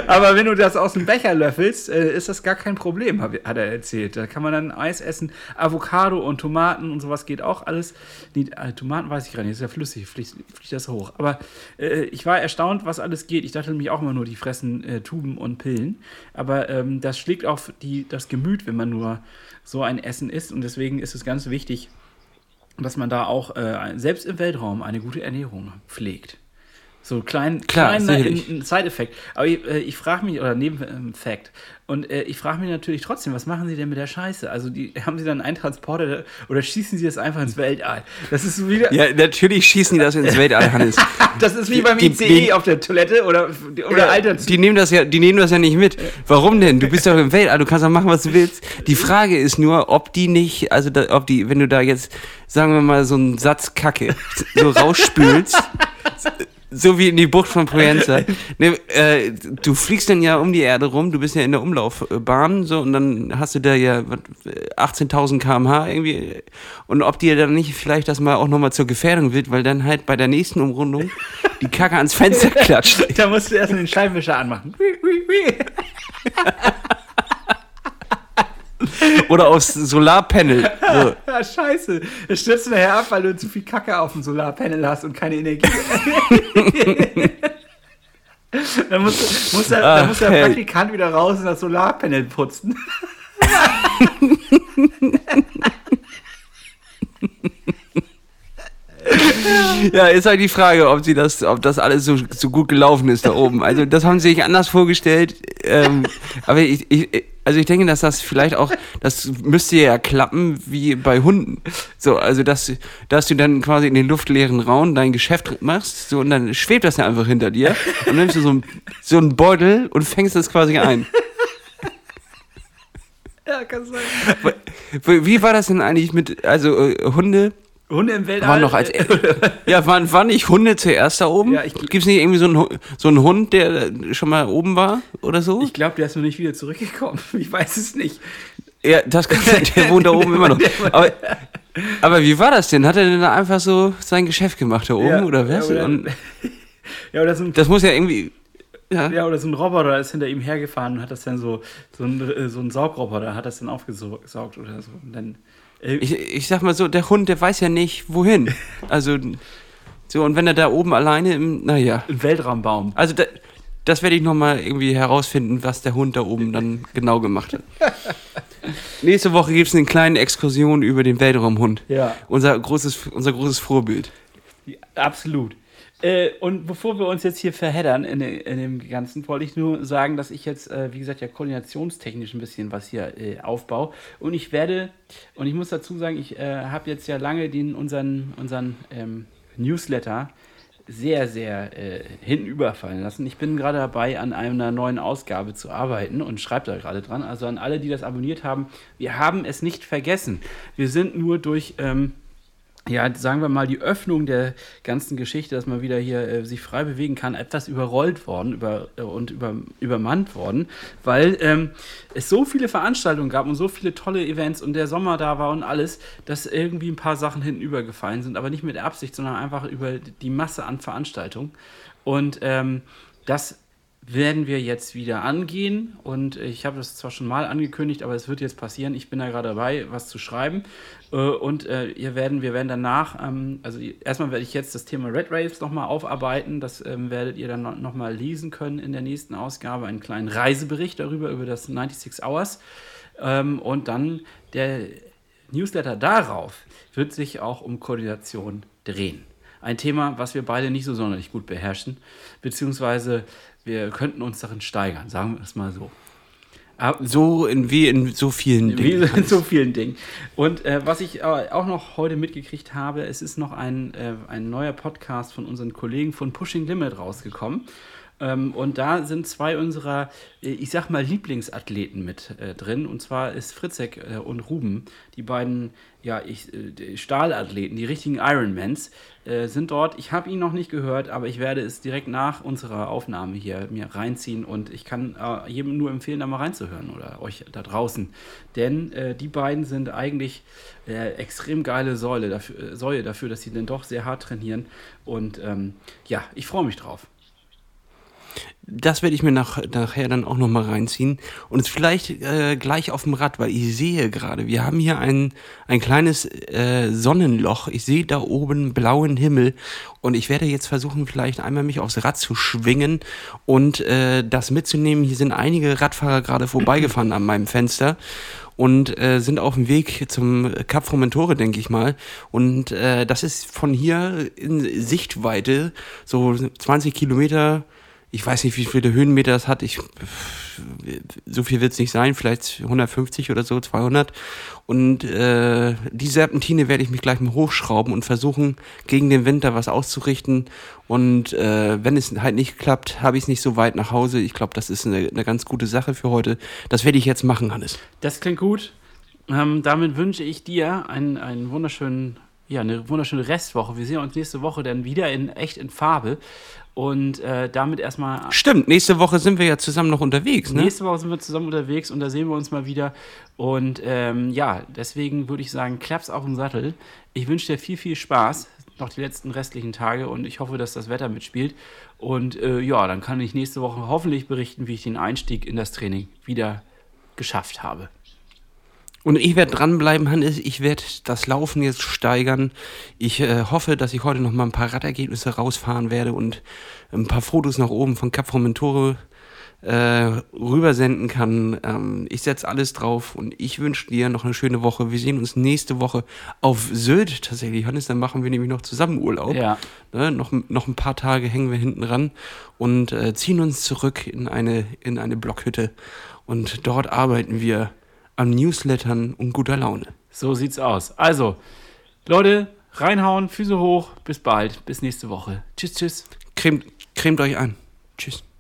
aber wenn du das aus dem Becher löffelst, äh, ist das gar kein Problem, hat er erzählt. Da kann man dann Eis essen, Avocado und Tomaten und sowas geht auch alles. Nee, äh, Tomaten weiß ich gerade nicht, ist ja flüssig, fliegt, fliegt das hoch. Aber äh, ich war erstaunt, was alles geht. Ich dachte nämlich auch immer nur, die fressen äh, Tuben und Pillen. Aber ähm, das schlägt auf die, das Gemüt, wenn man nur so ein Essen isst. Und deswegen ist es ganz wichtig, dass man da auch äh, selbst im Weltraum eine gute Ernährung pflegt. So klein, Klar, kleiner Side-Effekt. Aber ich, äh, ich frage mich, oder Nebenfact, und äh, ich frage mich natürlich trotzdem, was machen Sie denn mit der Scheiße? Also die, haben Sie dann einen Transporter oder schießen Sie das einfach ins Weltall? Das ist so wieder. Ja, natürlich schießen die das ins Weltall, Hannes. [laughs] Das ist wie beim Die- ICE die- auf der Toilette oder, oder Ja, Alter. die nehmen das ja, die nehmen das ja nicht mit. Warum denn? Du bist doch im Weltall, du kannst doch machen, was du willst. Die Frage ist nur, ob die nicht, also da, ob die, wenn du da jetzt, sagen wir mal, so einen Satz Kacke so rausspülst, [laughs] so wie in die Bucht von Provenza. [laughs] Ne, äh, du fliegst dann ja um die Erde rum, du bist ja in der Umlaufbahn, so, und dann hast du da ja was, äh, 18.000 km/h irgendwie. Und ob dir dann nicht vielleicht das mal auch nochmal zur Gefährdung wird, weil dann halt bei der nächsten Umrundung die Kacke ans Fenster [laughs] klatscht. Da musst du erst den Scheinwischer anmachen. [laughs] [laughs] Oder aufs Solarpanel. So. Ja, scheiße. Es stürzt nachher ab, weil du zu viel Kacke auf dem Solarpanel hast und keine Energie. [laughs] dann muss, muss, der, dann Ach, muss der hey. Praktikant wieder raus und das Solarpanel putzen. Ja, ist halt die Frage, ob sie das, ob das alles so, so gut gelaufen ist da oben. Also das haben sie sich anders vorgestellt. Ähm, aber ich, ich, also ich denke, dass das vielleicht auch, das müsste ja klappen wie bei Hunden. So, also dass, dass du dann quasi in den luftleeren Raum dein Geschäft machst, so und dann schwebt das ja einfach hinter dir. Und nimmst du so, ein, so einen Beutel und fängst das quasi ein. Ja, kann sein. Wie war das denn eigentlich mit, also äh, Hunde? Hunde im Weltall. Waren noch als [laughs] ja, waren, waren nicht Hunde zuerst da oben? Ja, ich- Gibt's nicht irgendwie so einen, so einen Hund, der schon mal oben war oder so? Ich glaube, der ist noch nicht wieder zurückgekommen. [laughs] Ich weiß es nicht. ja, das kann sein, der wohnt da oben immer noch. [laughs] Aber, aber wie war das denn? Hat er denn da einfach so sein Geschäft gemacht da oben Ja, oder was? ja, oder- Ja, oder so ein, das muss ja irgendwie. Ja. ja, oder so ein Roboter ist hinter ihm hergefahren und hat das dann so, so ein, äh, so ein Saugroboter hat das dann aufgesaugt oder so. Und dann, Ich, ich sag mal so, der Hund, der weiß ja nicht, wohin. [laughs] Also, so, und wenn er da oben alleine im, naja. ein Weltraumbaum. Also, da, das werde ich nochmal irgendwie herausfinden, was der Hund da oben dann genau gemacht hat. [laughs] Nächste Woche gibt es eine kleine Exkursion über den Weltraumhund. Ja. Unser großes, unser großes Vorbild. Absolut. Äh, und bevor wir uns jetzt hier verheddern in, in dem Ganzen, wollte ich nur sagen, dass ich jetzt, äh, wie gesagt, ja koordinationstechnisch ein bisschen was hier äh, aufbaue. Und ich werde, und ich muss dazu sagen, ich äh, habe jetzt ja lange den, unseren, unseren ähm, Newsletter sehr, sehr äh, hinten überfallen lassen. Ich bin gerade dabei, an einer neuen Ausgabe zu arbeiten und schreibe da gerade dran. Also an alle, die das abonniert haben, wir haben es nicht vergessen. Wir sind nur durch... Ähm, ja, sagen wir mal, die Öffnung der ganzen Geschichte, dass man wieder hier äh, sich frei bewegen kann, etwas überrollt worden über, äh, und über, übermannt worden, weil ähm, es so viele Veranstaltungen gab und so viele tolle Events und der Sommer da war und alles, dass irgendwie ein paar Sachen hinten übergefallen sind, aber nicht mit Absicht, sondern einfach über die Masse an Veranstaltungen. Und ähm, das werden wir jetzt wieder angehen und ich habe das zwar schon mal angekündigt, aber es wird jetzt passieren. Ich bin da gerade dabei, was zu schreiben Äh, und äh, ihr werden, wir werden danach, ähm, also erstmal werde ich jetzt das Thema Red Raves nochmal aufarbeiten. Das ähm, werdet ihr dann noch- nochmal lesen können in der nächsten Ausgabe, einen kleinen Reisebericht darüber, über das 96 Hours. Ähm, und dann der Newsletter darauf wird sich auch um Koordination drehen. Ein Thema, was wir beide nicht so sonderlich gut beherrschen, beziehungsweise wir könnten uns darin steigern, sagen wir es mal so. Aber So in, wie in so vielen wie Dingen. in so vielen Dingen. Und äh, was ich äh, auch noch heute mitgekriegt habe, es ist noch ein, äh, ein neuer Podcast von unseren Kollegen von Pushing Limit rausgekommen. Ähm, und da sind zwei unserer, äh, ich sag mal, Lieblingsathleten mit äh, drin. Und zwar ist Fritzek äh, und Ruben, die beiden ja, ich, Stahlathleten, die richtigen Ironmans, sind dort. Ich habe ihn noch nicht gehört, aber ich werde es direkt nach unserer Aufnahme hier mir reinziehen und ich kann jedem nur empfehlen, da mal reinzuhören oder euch da draußen. Denn die beiden sind eigentlich extrem geile Säule dafür, Säule dafür, dass sie dann doch sehr hart trainieren. Und ähm, ja, ich freue mich drauf. Das werde ich mir nach, nachher dann auch nochmal reinziehen. Und vielleicht äh, gleich auf dem Rad, weil ich sehe gerade, wir haben hier ein, ein kleines äh, Sonnenloch. Ich sehe da oben blauen Himmel. Und ich werde jetzt versuchen, vielleicht einmal mich aufs Rad zu schwingen und äh, das mitzunehmen. Hier sind einige Radfahrer gerade vorbeigefahren an meinem Fenster und äh, sind auf dem Weg zum Cap Formentore, denke ich mal. Und äh, das ist von hier in Sichtweite so 20 Kilometer ich weiß nicht, wie viele Höhenmeter das hat. Ich, so viel wird es nicht sein, vielleicht 150 oder so, 200. Und äh, die Serpentine werde ich mich gleich mal hochschrauben und versuchen, gegen den Winter was auszurichten. Und äh, wenn es halt nicht klappt, habe ich es nicht so weit nach Hause. Ich glaube, das ist eine, eine ganz gute Sache für heute. Das werde ich jetzt machen, Hannes. Das klingt gut. Ähm, damit wünsche ich dir einen, einen wunderschönen ja, eine wunderschöne Restwoche. Wir sehen uns nächste Woche dann wieder in echt in Farbe. Und äh, damit erstmal. Stimmt, nächste Woche sind wir ja zusammen noch unterwegs, ne? Nächste Woche sind wir zusammen unterwegs und da sehen wir uns mal wieder. Und ähm, ja, deswegen würde ich sagen, klapp's auf dem Sattel. Ich wünsche dir viel, viel Spaß noch die letzten restlichen Tage und ich hoffe, dass das Wetter mitspielt. Und äh, ja, dann kann ich nächste Woche hoffentlich berichten, wie ich den Einstieg in das Training wieder geschafft habe. Und ich werde dranbleiben, Hannes. Ich werde das Laufen jetzt steigern. Ich äh, hoffe, dass ich heute noch mal ein paar Radergebnisse rausfahren werde und ein paar Fotos nach oben von Cap Formentore äh, rübersenden kann. Ähm, ich setze alles drauf und ich wünsche dir noch eine schöne Woche. Wir sehen uns nächste Woche auf Sylt tatsächlich, Hannes. Dann machen wir nämlich noch zusammen Urlaub. Ja. Ne? Noch, noch ein paar Tage hängen wir hinten ran und äh, ziehen uns zurück in eine, in eine Blockhütte. Und dort arbeiten wir an Newslettern und guter Laune. So sieht's aus. Also, Leute, reinhauen, Füße hoch, bis bald, bis nächste Woche. Tschüss, tschüss. Cremt, cremt euch ein. Tschüss. Tschüss.